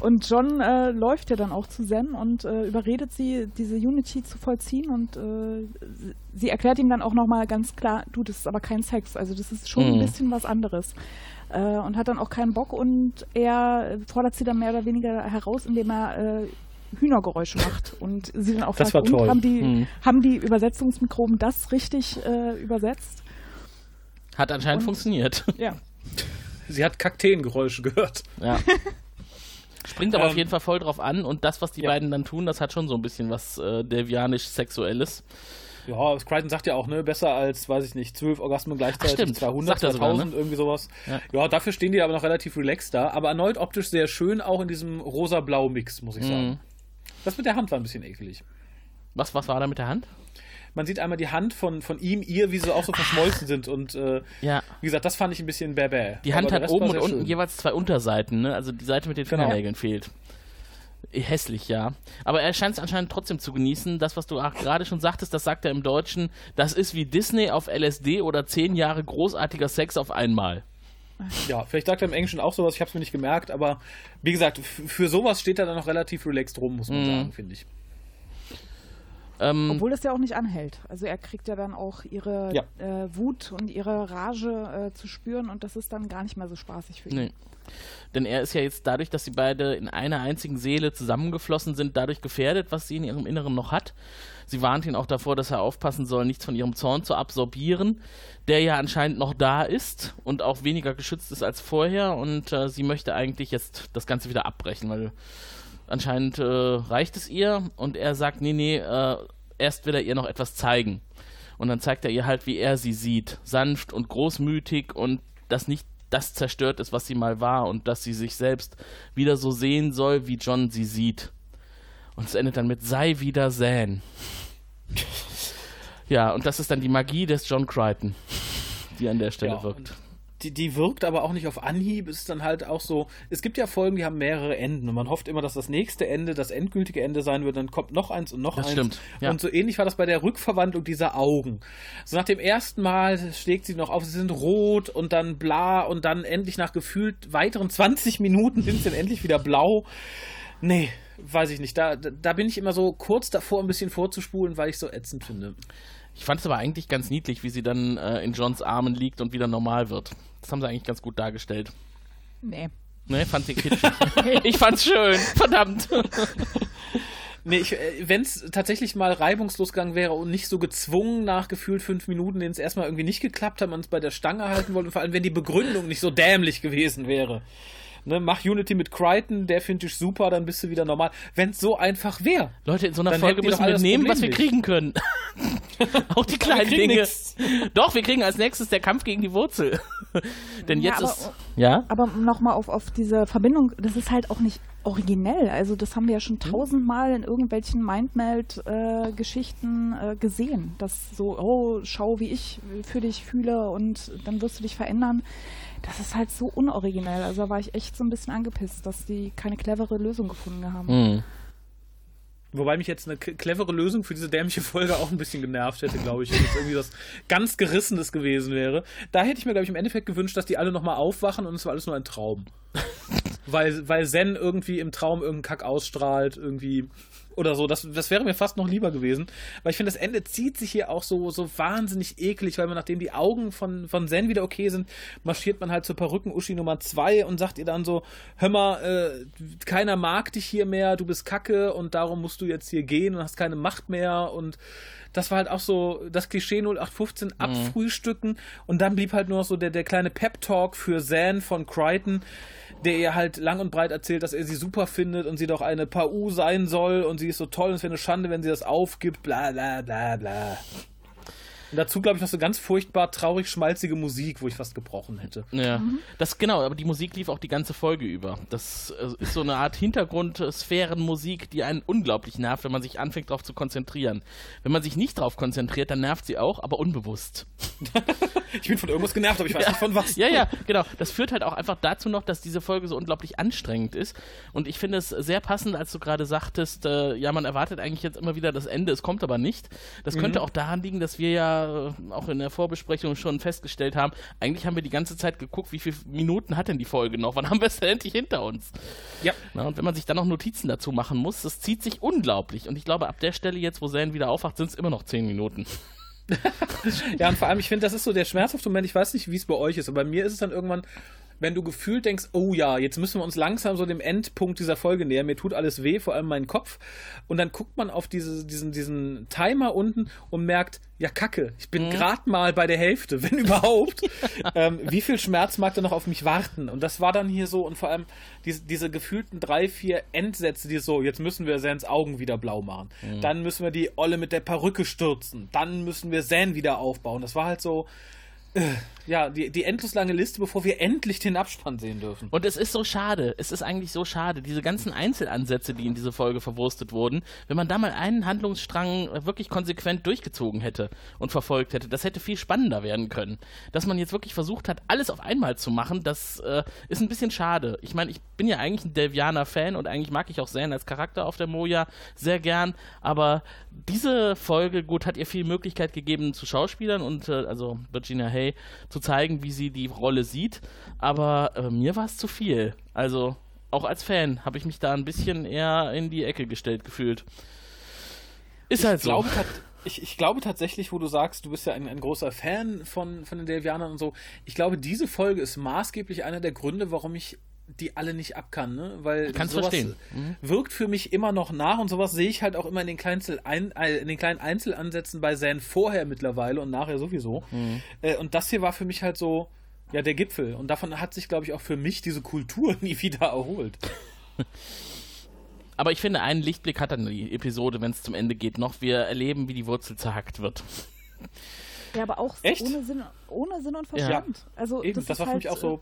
Und John äh, läuft ja dann auch zu Zen und äh, überredet sie, diese Unity zu vollziehen und äh, sie erklärt ihm dann auch nochmal ganz klar, du, das ist aber kein Sex, also das ist schon mhm. ein bisschen was anderes. Äh, und hat dann auch keinen Bock und er fordert sie dann mehr oder weniger heraus, indem er äh, Hühnergeräusche macht und sie dann auch das fragt, war toll. haben die, mhm. haben die Übersetzungsmikroben das richtig äh, übersetzt? Hat anscheinend und, funktioniert. Ja. [laughs] Sie hat Kakteengeräusche gehört. Ja. [laughs] Springt aber ähm, auf jeden Fall voll drauf an und das, was die ja. beiden dann tun, das hat schon so ein bisschen was äh, devianisch-sexuelles. Ja, Crichton sagt ja auch, ne, besser als, weiß ich nicht, zwölf Orgasmen gleichzeitig, Ach, stimmt. 200, 2000, ne? irgendwie sowas. Ja. ja. dafür stehen die aber noch relativ relaxed da, aber erneut optisch sehr schön, auch in diesem rosa-blau-Mix, muss ich mhm. sagen. Das mit der Hand war ein bisschen eklig. Was, was war da mit der Hand? Man sieht einmal die Hand von, von ihm, ihr, wie sie auch so verschmolzen sind. Und äh, ja. wie gesagt, das fand ich ein bisschen bäh, Die Hand hat oben und unten schön. jeweils zwei Unterseiten, ne? Also die Seite mit den genau. Fingernägeln genau. fehlt. Hässlich, ja. Aber er scheint es anscheinend trotzdem zu genießen. Das, was du gerade schon sagtest, das sagt er im Deutschen. Das ist wie Disney auf LSD oder zehn Jahre großartiger Sex auf einmal. Ja, vielleicht sagt er im Englischen auch sowas, ich habe es mir nicht gemerkt, aber wie gesagt, für sowas steht er dann noch relativ relaxed rum, muss man mm. sagen, finde ich. Ähm, Obwohl das ja auch nicht anhält. Also er kriegt ja dann auch ihre ja. äh, Wut und ihre Rage äh, zu spüren und das ist dann gar nicht mehr so spaßig für ihn. Nee. Denn er ist ja jetzt dadurch, dass sie beide in einer einzigen Seele zusammengeflossen sind, dadurch gefährdet, was sie in ihrem Inneren noch hat. Sie warnt ihn auch davor, dass er aufpassen soll, nichts von ihrem Zorn zu absorbieren, der ja anscheinend noch da ist und auch weniger geschützt ist als vorher. Und äh, sie möchte eigentlich jetzt das Ganze wieder abbrechen, weil Anscheinend äh, reicht es ihr und er sagt, nee, nee, äh, erst will er ihr noch etwas zeigen. Und dann zeigt er ihr halt, wie er sie sieht. Sanft und großmütig und dass nicht das zerstört ist, was sie mal war und dass sie sich selbst wieder so sehen soll, wie John sie sieht. Und es endet dann mit sei wieder Zan. ja, und das ist dann die Magie des John Crichton, die an der Stelle ja, wirkt die, die wirkt aber auch nicht auf Anhieb. Es ist dann halt auch so, es gibt ja Folgen, die haben mehrere Enden und man hofft immer, dass das nächste Ende das endgültige Ende sein wird. Dann kommt noch eins und noch das eins. Stimmt. Ja. Und so ähnlich war das bei der Rückverwandlung dieser Augen. So nach dem ersten Mal schlägt sie noch auf, sie sind rot und dann bla und dann endlich nach gefühlt weiteren 20 Minuten sind sie dann endlich wieder blau. Nee, weiß ich nicht. Da, da bin ich immer so kurz davor, ein bisschen vorzuspulen, weil ich so ätzend finde. Ich fand es aber eigentlich ganz niedlich, wie sie dann äh, in Johns Armen liegt und wieder normal wird. Das haben sie eigentlich ganz gut dargestellt. Nee. Nee, fand sie kitschig. [laughs] ich fand's schön, verdammt. Nee, äh, wenn es tatsächlich mal reibungslos gegangen wäre und nicht so gezwungen nach gefühlt fünf Minuten, denen es erstmal irgendwie nicht geklappt hat, man es bei der Stange halten wollte und vor allem, wenn die Begründung nicht so dämlich gewesen wäre. Ne, mach Unity mit Crichton, der finde ich super, dann bist du wieder normal. Wenn es so einfach wäre. Leute, in so einer Folge müssen wir nehmen, was wir kriegen können. [laughs] Auch die kleinen Dinge. Nix. [laughs] Doch, wir kriegen als nächstes der Kampf gegen die Wurzel. [laughs] Denn jetzt ja, aber, ist. Ja? Aber nochmal auf, auf diese Verbindung, das ist halt auch nicht originell. Also, das haben wir ja schon hm? tausendmal in irgendwelchen Mindmeld-Geschichten äh, äh, gesehen. Dass so, oh, schau, wie ich für dich fühle und dann wirst du dich verändern das ist halt so unoriginell. Also da war ich echt so ein bisschen angepisst, dass die keine clevere Lösung gefunden haben. Mhm. Wobei mich jetzt eine clevere Lösung für diese dämliche Folge auch ein bisschen genervt hätte, glaube ich, wenn es irgendwie was ganz Gerissenes gewesen wäre. Da hätte ich mir, glaube ich, im Endeffekt gewünscht, dass die alle nochmal aufwachen und es war alles nur ein Traum. [laughs] weil, weil Zen irgendwie im Traum irgendeinen Kack ausstrahlt, irgendwie oder so. Das, das wäre mir fast noch lieber gewesen. Weil ich finde, das Ende zieht sich hier auch so, so wahnsinnig eklig, weil man, nachdem die Augen von, von Zen wieder okay sind, marschiert man halt zur Perücken-Uschi Nummer 2 und sagt ihr dann so: Hör mal, äh, keiner mag dich hier mehr, du bist kacke und darum musst du jetzt hier gehen und hast keine Macht mehr und das war halt auch so das Klischee 0815 mhm. abfrühstücken und dann blieb halt nur noch so der, der kleine Pep-Talk für Zan von Crichton, der ihr halt lang und breit erzählt, dass er sie super findet und sie doch eine Pau sein soll und sie ist so toll und es wäre eine Schande, wenn sie das aufgibt, bla bla bla bla. Und dazu, glaube ich, noch so ganz furchtbar traurig schmalzige Musik, wo ich fast gebrochen hätte. Ja, das genau, aber die Musik lief auch die ganze Folge über. Das äh, ist so eine Art Hintergrundsphärenmusik, die einen unglaublich nervt, wenn man sich anfängt darauf zu konzentrieren. Wenn man sich nicht darauf konzentriert, dann nervt sie auch, aber unbewusst. [laughs] Ich bin von irgendwas genervt, aber ich weiß nicht von was. Ja, ja, genau. Das führt halt auch einfach dazu noch, dass diese Folge so unglaublich anstrengend ist. Und ich finde es sehr passend, als du gerade sagtest, äh, ja, man erwartet eigentlich jetzt immer wieder das Ende, es kommt aber nicht. Das könnte auch daran liegen, dass wir ja äh, auch in der Vorbesprechung schon festgestellt haben, eigentlich haben wir die ganze Zeit geguckt, wie viele Minuten hat denn die Folge noch? Wann haben wir es denn [laughs] endlich hinter uns? Ja. Na, und wenn man sich dann noch Notizen dazu machen muss, das zieht sich unglaublich. Und ich glaube, ab der Stelle jetzt, wo Zane wieder aufwacht, sind es immer noch zehn Minuten. [laughs] Ja, und vor allem, ich finde, das ist so der schmerzhafte Moment. Ich weiß nicht, wie es bei euch ist, aber bei mir ist es dann irgendwann, wenn du gefühlt denkst, oh ja, jetzt müssen wir uns langsam so dem Endpunkt dieser Folge nähern. Mir tut alles weh, vor allem mein Kopf. Und dann guckt man auf diese, diesen, diesen Timer unten und merkt, ja, kacke, ich bin gerade mal bei der Hälfte, [laughs] wenn überhaupt. ähm, wie viel Schmerz mag da noch auf mich warten? Und das war dann hier so, und vor allem diese, diese gefühlten drei, vier Endsätze, die so, jetzt müssen wir Sans Augen wieder blau machen. Dann müssen wir die Olle mit der Perücke stürzen. Dann müssen wir San wieder aufbauen. Das war halt so, äh, ja, die, die endlos lange Liste, bevor wir endlich den Abspann sehen dürfen. Und es ist so schade, es ist eigentlich so schade, diese ganzen Einzelansätze, die in diese Folge verwurstet wurden, wenn man da mal einen Handlungsstrang wirklich konsequent durchgezogen hätte und verfolgt hätte, das hätte viel spannender werden können. Dass man jetzt wirklich versucht hat, alles auf einmal zu machen, das äh, ist ein bisschen schade. Ich meine, ich bin ja eigentlich ein Delvianer-Fan und eigentlich mag ich auch Zan als Charakter auf der Moja sehr gern, aber diese Folge, gut, hat ihr viel Möglichkeit gegeben zu Schauspielern und äh, also Virginia Hay zu zeigen, wie sie die Rolle sieht, aber äh, mir war es zu viel. Also auch als Fan habe ich mich da ein bisschen eher in die Ecke gestellt gefühlt. Ist halt ich so. glaube, ich, ich glaube tatsächlich, wo du sagst, du bist ja ein, ein großer Fan von, von den Delvianern und so. Ich glaube, diese Folge ist maßgeblich einer der Gründe, warum ich die alle nicht ab kann, ne? Weil Kannst sowas verstehen. Mhm. wirkt für mich immer noch nach und sowas sehe ich halt auch immer in den, Kleinzel ein, äh, in den kleinen Einzelansätzen bei Zan vorher mittlerweile und nachher sowieso. Mhm. Äh, und das hier war für mich halt so, ja, der Gipfel. Und davon hat sich, glaube ich, auch für mich diese Kultur [laughs] nie wieder erholt. Aber ich finde, einen Lichtblick hat dann die Episode, wenn es zum Ende geht, noch. Wir erleben, wie die Wurzel zerhackt wird. Ja, aber auch Echt? ohne Sinn, ohne Sinn und Verstand. Also Eben, das, das, war für halt, mich auch so,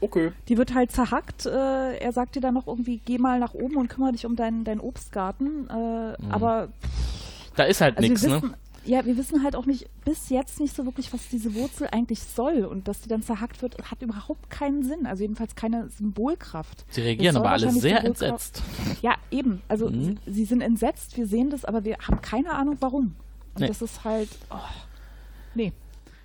okay. Die wird halt zerhackt. Äh, er sagt dir dann noch irgendwie, geh mal nach oben und kümmere dich um deinen, deinen Obstgarten. Äh, Aber Da ist halt also nichts, ne? ja, wir wissen halt auch nicht, bis jetzt nicht so wirklich, was diese Wurzel eigentlich soll. Und dass die dann zerhackt wird, hat überhaupt keinen Sinn. Also jedenfalls keine Symbolkraft. Sie reagieren aber alle sehr entsetzt. Ja, eben. Also Mhm. sie, sie sind entsetzt, wir sehen das, aber wir haben keine Ahnung warum. Und Nee. das ist halt. Oh, nee.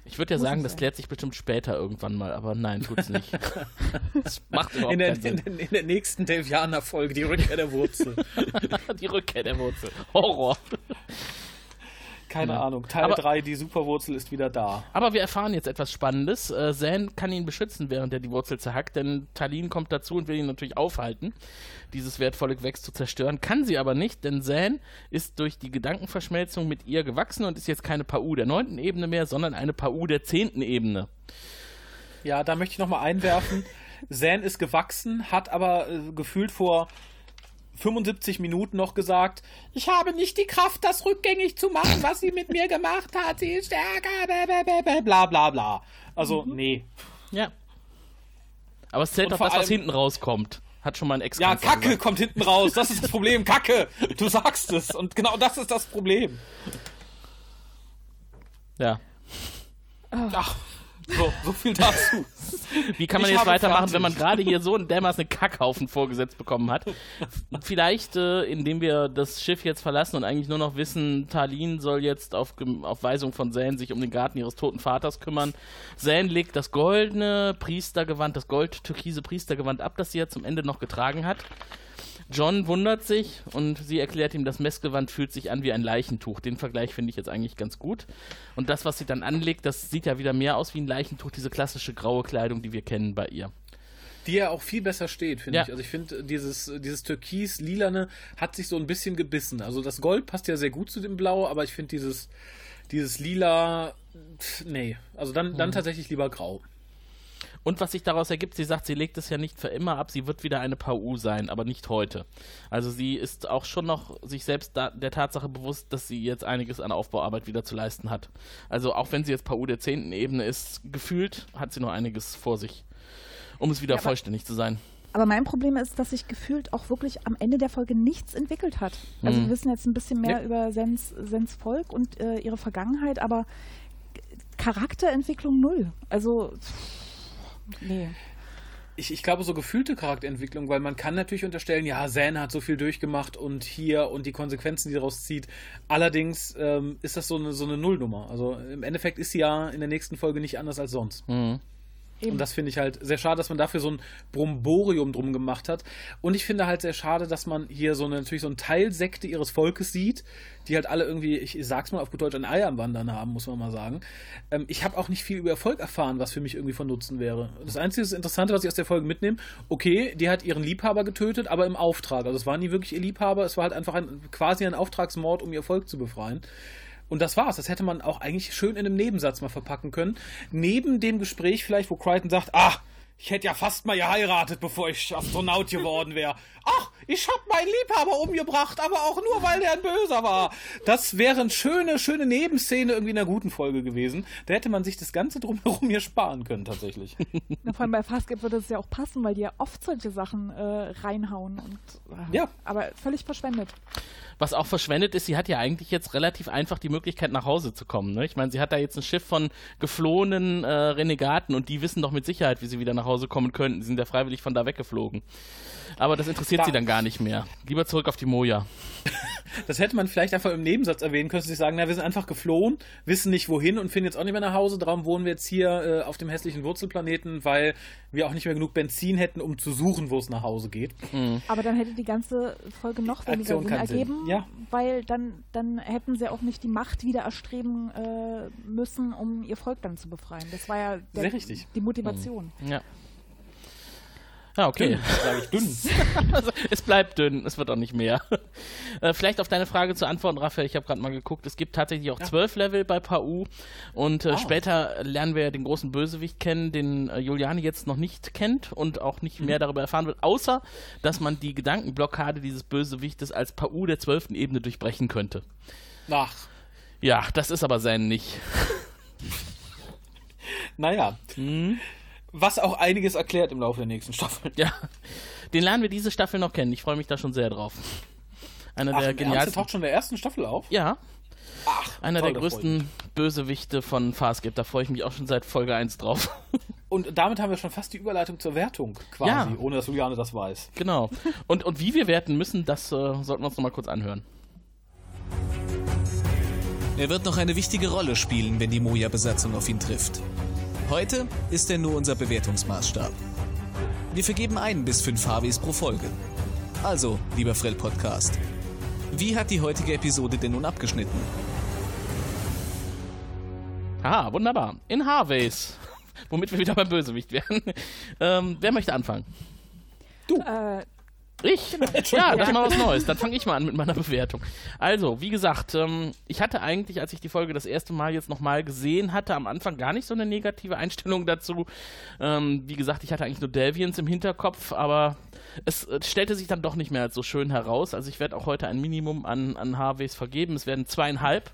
Ich würde ja Muss sagen, das sein. klärt sich bestimmt später irgendwann mal, aber nein, tut's nicht. [laughs] das macht überhaupt In der, keinen in, Sinn. der- in der nächsten Delvianer-Folge, die Rückkehr der Wurzel. [laughs] Die Rückkehr der Wurzel. Horror. [laughs] Keine Ja. Ahnung. Teil Aber- 3, die Superwurzel ist wieder da. Aber wir erfahren jetzt etwas Spannendes. Äh, Zan kann ihn beschützen, während er die Wurzel zerhackt, denn Talin kommt dazu und will ihn natürlich aufhalten, dieses wertvolle Gewächs zu zerstören. Kann sie aber nicht, denn Zan ist durch die Gedankenverschmelzung mit ihr gewachsen und ist jetzt keine Pau der neunten Ebene mehr, sondern eine Pau der zehnten Ebene. Ja, da möchte ich nochmal einwerfen. Zan ist gewachsen, hat aber äh, gefühlt vor 75 Minuten noch gesagt, ich habe nicht die Kraft, das rückgängig zu machen, was sie mit mir gemacht hat. Sie ist stärker, bla bla bla. Also, nee. Ja. Aber es zählt vor das, was hinten rauskommt. Hat schon mal ein ex Ja, Kacke kommt hinten raus. Das ist das Problem. Kacke. Du sagst es. Und genau das ist das Problem. Ja. Ach, so, so viel dazu. [laughs] Wie kann man Ich jetzt weitermachen, fertig. wenn man gerade hier so einen dermaßen Kackhaufen vorgesetzt bekommen hat? Vielleicht, äh, indem wir das Schiff jetzt verlassen und eigentlich nur noch wissen, Talin soll jetzt auf, auf Weisung von Zane sich um den Garten ihres toten Vaters kümmern. Zane legt das goldene Priestergewand, das gold-türkise Priestergewand ab, das sie ja zum Ende noch getragen hat. John wundert sich und sie erklärt ihm, das Messgewand fühlt sich an wie ein Leichentuch. Den Vergleich finde ich jetzt eigentlich ganz gut. Und das, was sie dann anlegt, das sieht ja wieder mehr aus wie ein Leichentuch, diese klassische graue Kleidung, die wir kennen bei ihr. Die ja auch viel besser steht, finde Ja. ich. Also ich finde, dieses, dieses Türkis-Lilane hat sich so ein bisschen gebissen. Also das Gold passt ja sehr gut zu dem Blau, aber ich finde dieses, dieses Lila, pff, nee. Also dann, dann tatsächlich lieber grau. Und was sich daraus ergibt, sie sagt, sie legt es ja nicht für immer ab, sie wird wieder eine PAU sein, aber nicht heute. Also sie ist auch schon noch sich selbst da, der Tatsache bewusst, dass sie jetzt einiges an Aufbauarbeit wieder zu leisten hat. Also auch wenn sie jetzt PAU der zehnten Ebene ist, gefühlt hat sie noch einiges vor sich, um es wieder ja, vollständig zu sein. Aber mein Problem ist, dass sich gefühlt auch wirklich am Ende der Folge nichts entwickelt hat. Also mhm. wir wissen jetzt ein bisschen mehr ja. über Sens, Sens Volk und äh, ihre Vergangenheit, aber Charakterentwicklung null. Also, nee. Ich, ich, glaube, so gefühlte Charakterentwicklung, weil man kann natürlich unterstellen, ja, Zan hat so viel durchgemacht und hier und die Konsequenzen, die daraus zieht. Allerdings ähm, ist das so eine, so eine Nullnummer. Also im Endeffekt ist sie ja in der nächsten Folge nicht anders als sonst. Mhm. Eben. Und das finde ich halt sehr schade, dass man dafür so ein Bromborium drum gemacht hat. Und ich finde halt sehr schade, dass man hier so eine, natürlich so eine Teilsekte ihres Volkes sieht, die halt alle irgendwie, ich sag's mal auf gut Deutsch, ein Ei am Wandern haben, muss man mal sagen. Ähm, ich habe auch nicht viel über Erfolg erfahren, was für mich irgendwie von Nutzen wäre. Das einzige das Interessante, was ich aus der Folge mitnehme, okay, die hat ihren Liebhaber getötet, aber im Auftrag. Also es war nie wirklich ihr Liebhaber, es war halt einfach ein, quasi ein Auftragsmord, um ihr Volk zu befreien. Und das war's. Das hätte man auch eigentlich schön in einem Nebensatz mal verpacken können. Neben dem Gespräch vielleicht, wo Crichton sagt, ah, ich hätte ja fast mal geheiratet, bevor ich Astronaut geworden wäre. Ach, ich hab meinen Liebhaber umgebracht, aber auch nur, weil der ein Böser war. Das wäre eine schöne, schöne Nebenszene irgendwie in einer guten Folge gewesen. Da hätte man sich das Ganze drumherum hier sparen können, tatsächlich. [laughs] Na, vor allem bei Fastgap würde es ja auch passen, weil die ja oft solche Sachen äh, reinhauen. Und, äh, ja. Aber völlig verschwendet. Was auch verschwendet ist, sie hat ja eigentlich jetzt relativ einfach die Möglichkeit, nach Hause zu kommen. Ne? Ich meine, sie hat da jetzt ein Schiff von geflohenen äh, Renegaten und die wissen doch mit Sicherheit, wie sie wieder nach Hause kommen könnten. Die sind ja freiwillig von da weggeflogen. Aber das interessiert da. sie dann gar nicht mehr. Lieber zurück auf die Moja. [laughs] Das hätte man vielleicht einfach im Nebensatz erwähnen können, sie sagen, na, wir sind einfach geflohen, wissen nicht wohin und finden jetzt auch nicht mehr nach Hause. Darum wohnen wir jetzt hier äh, auf dem hässlichen Wurzelplaneten, weil wir auch nicht mehr genug Benzin hätten, um zu suchen, wo es nach Hause geht. Mhm. Aber dann hätte die ganze Folge noch weniger Aktion Sinn ergeben, Sinn. Ja. weil dann, dann hätten sie auch nicht die Macht wieder erstreben äh, müssen, um ihr Volk dann zu befreien. Das war ja der, Sehr richtig. die Motivation. Mhm. Ja. Ja, okay. Sage ich dünn. [laughs] es bleibt dünn, es wird auch nicht mehr. [laughs] Äh, vielleicht auf deine Frage zu antworten, Raphael, ich habe gerade mal geguckt, es gibt tatsächlich auch zwölf ja. Level bei PAU und äh, oh. später lernen wir den großen Bösewicht kennen, den äh, Juliane jetzt noch nicht kennt und auch nicht mhm. mehr darüber erfahren wird, außer, dass man die Gedankenblockade dieses Bösewichtes als PAU der zwölften Ebene durchbrechen könnte. Ach. Ja, das ist aber sein nicht. [laughs] naja. Mhm. Was auch einiges erklärt im Laufe der nächsten Staffel. Ja, den lernen wir diese Staffel noch kennen. Ich freue mich da schon sehr drauf. Einer Ach, der genialsten. taucht schon in der ersten Staffel auf? Ja. Ach, Einer der größten Bösewichte von Farscape. Da freue ich mich auch schon seit Folge 1 drauf. Und damit haben wir schon fast die Überleitung zur Wertung quasi, ja. ohne dass Juliane das weiß. Genau. Und, und wie wir werten müssen, das äh, sollten wir uns nochmal kurz anhören. Er wird noch eine wichtige Rolle spielen, wenn die Moja-Besatzung auf ihn trifft. Heute ist er nur unser Bewertungsmaßstab. Wir vergeben ein bis fünf HWs pro Folge. Also, lieber Frell Podcast, wie hat die heutige Episode denn nun abgeschnitten? Ah, wunderbar. In Harveys. [laughs] Womit wir wieder beim Bösewicht werden. ähm, wer möchte anfangen? Du. Äh, ich? Ja, das ist mal was Neues. Dann fange ich mal an mit meiner Bewertung. Also, wie gesagt, ähm, ich hatte eigentlich, als ich die Folge das erste Mal jetzt nochmal gesehen hatte, am Anfang gar nicht so eine negative Einstellung dazu. Ähm, wie gesagt, ich hatte eigentlich nur Delvians im Hinterkopf, aber es äh, stellte sich dann doch nicht mehr als so schön heraus. Also ich werde auch heute ein Minimum an, an HWs vergeben. Es werden zweieinhalb.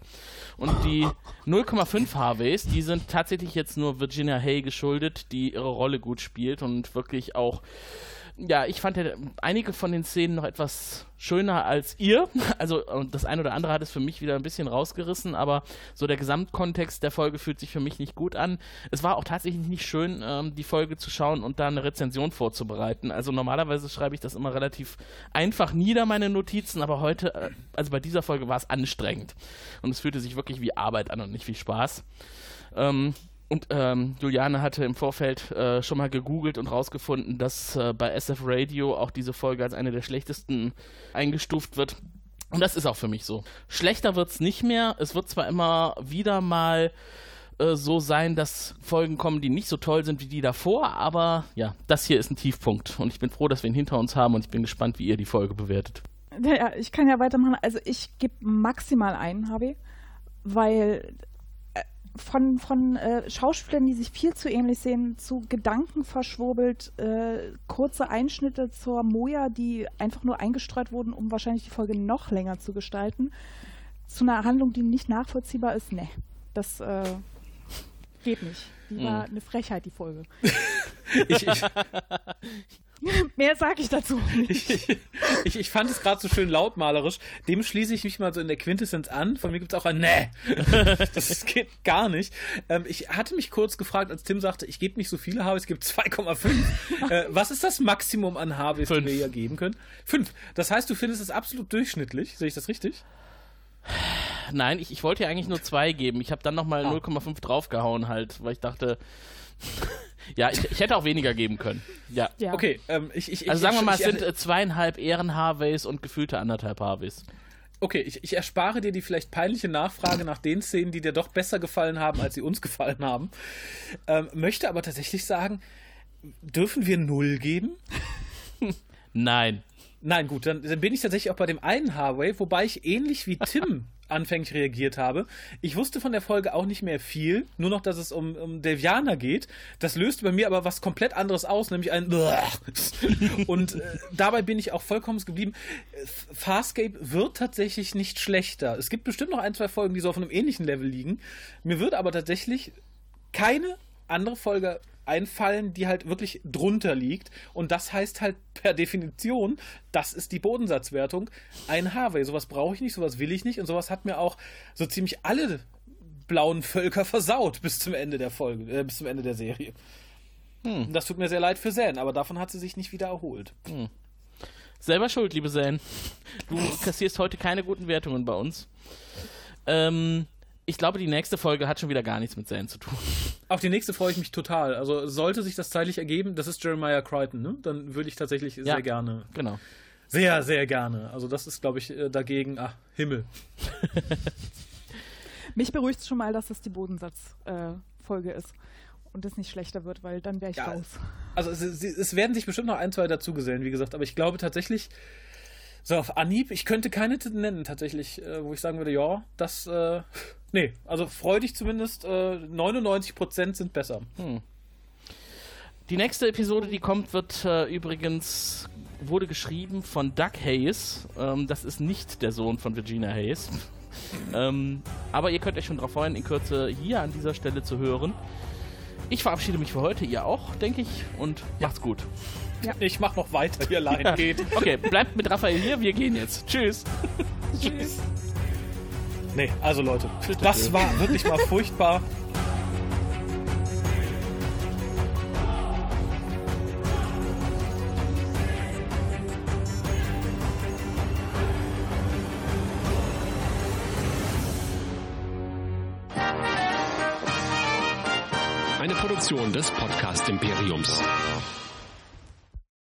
Und die [laughs] 0,5 HWs, die sind tatsächlich jetzt nur Virginia Hay geschuldet, die ihre Rolle gut spielt und wirklich auch ja, ich fand ja einige von den Szenen noch etwas schöner als ihr. [laughs] Also das eine oder andere hat es für mich wieder ein bisschen rausgerissen, aber so der Gesamtkontext der Folge fühlt sich für mich nicht gut an. Es war auch tatsächlich nicht schön, ähm, die Folge zu schauen und da eine Rezension vorzubereiten. Also normalerweise schreibe ich das immer relativ einfach nieder, meine Notizen, aber heute, äh, also bei dieser Folge war es anstrengend. Und es fühlte sich wirklich wie Arbeit an und nicht wie Spaß. Ähm, und ähm, Juliane hatte im Vorfeld äh, schon mal gegoogelt und rausgefunden, dass äh, bei SF Radio auch diese Folge als eine der schlechtesten eingestuft wird. Und das ist auch für mich so. Schlechter wird es nicht mehr. Es wird zwar immer wieder mal äh, so sein, dass Folgen kommen, die nicht so toll sind wie die davor, aber ja, das hier ist ein Tiefpunkt. Und ich bin froh, dass wir ihn hinter uns haben und ich bin gespannt, wie ihr die Folge bewertet. Ja, ich kann ja weitermachen. Also ich gebe maximal einen, HB, weil von, von äh, Schauspielern, die sich viel zu ähnlich sehen, zu Gedanken verschwurbelt, äh, kurze Einschnitte zur Moja, die einfach nur eingestreut wurden, um wahrscheinlich die Folge noch länger zu gestalten, zu einer Handlung, die nicht nachvollziehbar ist. Ne, das äh, geht nicht. Die war eine Frechheit, die Folge. [laughs] Ich, ich, [laughs] Mehr sage ich dazu nicht. ich, ich, ich fand es gerade so schön lautmalerisch. Dem schließe ich mich mal so in der Quintessenz an. Von mir gibt es auch ein Nee. [laughs] Das geht gar nicht. Ähm, ich hatte mich kurz gefragt, als Tim sagte, ich gebe nicht so viele Harveys, ich gebe 2,5. [laughs] äh, was ist das Maximum an Harveys, die wir hier geben können? Fünf. Das heißt, du findest es absolut durchschnittlich. Sehe ich das richtig? Nein, ich, ich wollte ja eigentlich nur zwei geben. Ich habe dann nochmal Ah. 0,5 draufgehauen halt, weil ich dachte, ja, ich, ich hätte auch weniger geben können. Ja. Ja. Okay, ähm, ich, ich, Also ich, sagen wir mal, es sind äh, zweieinhalb Ehren-Harveys und gefühlte anderthalb Harveys. Okay, ich, ich erspare dir die vielleicht peinliche Nachfrage nach den Szenen, die dir doch besser gefallen haben, als sie uns gefallen haben. Ähm, möchte aber tatsächlich sagen, dürfen wir null geben? [laughs] Nein. Nein, gut, dann, dann bin ich tatsächlich auch bei dem einen Harway, wobei ich ähnlich wie Tim [laughs] anfänglich reagiert habe. Ich wusste von der Folge auch nicht mehr viel, nur noch, dass es um, um Delvianer geht. Das löst bei mir aber was komplett anderes aus, nämlich ein [laughs] Und äh, dabei bin ich auch vollkommen geblieben. Farscape wird tatsächlich nicht schlechter. Es gibt bestimmt noch ein, zwei Folgen, die so auf einem ähnlichen Level liegen. Mir wird aber tatsächlich keine andere Folge einfallen, die halt wirklich drunter liegt. Und das heißt halt per Definition, das ist die Bodensatzwertung, ein Harvey. Sowas brauche ich nicht, sowas will ich nicht. Und sowas hat mir auch so ziemlich alle blauen Völker [laughs] versaut bis zum Ende der Folge, äh, bis zum Ende der Serie. Und Das tut mir sehr leid für Zan, aber davon hat sie sich nicht wieder erholt. Selber schuld, liebe Zane. Du kassierst heute keine guten Wertungen bei uns. Ähm, ich glaube, die nächste Folge hat schon wieder gar nichts mit Zane zu tun. Auf die nächste freue ich mich total. Also sollte sich das zeitlich ergeben, das ist Jeremiah Crichton, ne? Dann würde ich tatsächlich sehr gerne Genau. Sehr, sehr gerne. Also das ist, glaube ich, äh, dagegen, ach, Himmel. [laughs] Mich beruhigt schon mal, dass das die Bodensatzfolge äh, ist und es nicht schlechter wird, weil dann wäre ich Ja, raus. Also es, es, werden sich bestimmt noch ein, zwei dazugesellen, wie gesagt, aber ich glaube tatsächlich, so auf Anhieb, ich könnte keine Titel nennen tatsächlich, äh, wo ich sagen würde, ja, das, äh, nee, also freu dich zumindest, äh, 99% sind besser. Die nächste Episode, die kommt, wird äh, übrigens wurde geschrieben von Doug Hayes. Ähm, das ist nicht der Sohn von Virginia Hayes. [laughs] ähm, aber ihr könnt euch schon darauf freuen, in Kürze hier an dieser Stelle zu hören. Ich verabschiede mich für heute, ihr auch, denke ich, und macht's gut. Ich mach noch weiter, ihr [laughs] Leid geht. Okay, bleibt mit Raphael hier, wir gehen jetzt. Tschüss. Tschüss. Nee, also Leute, das war wirklich mal [laughs] furchtbar. Eine Produktion des Podcast Imperiums.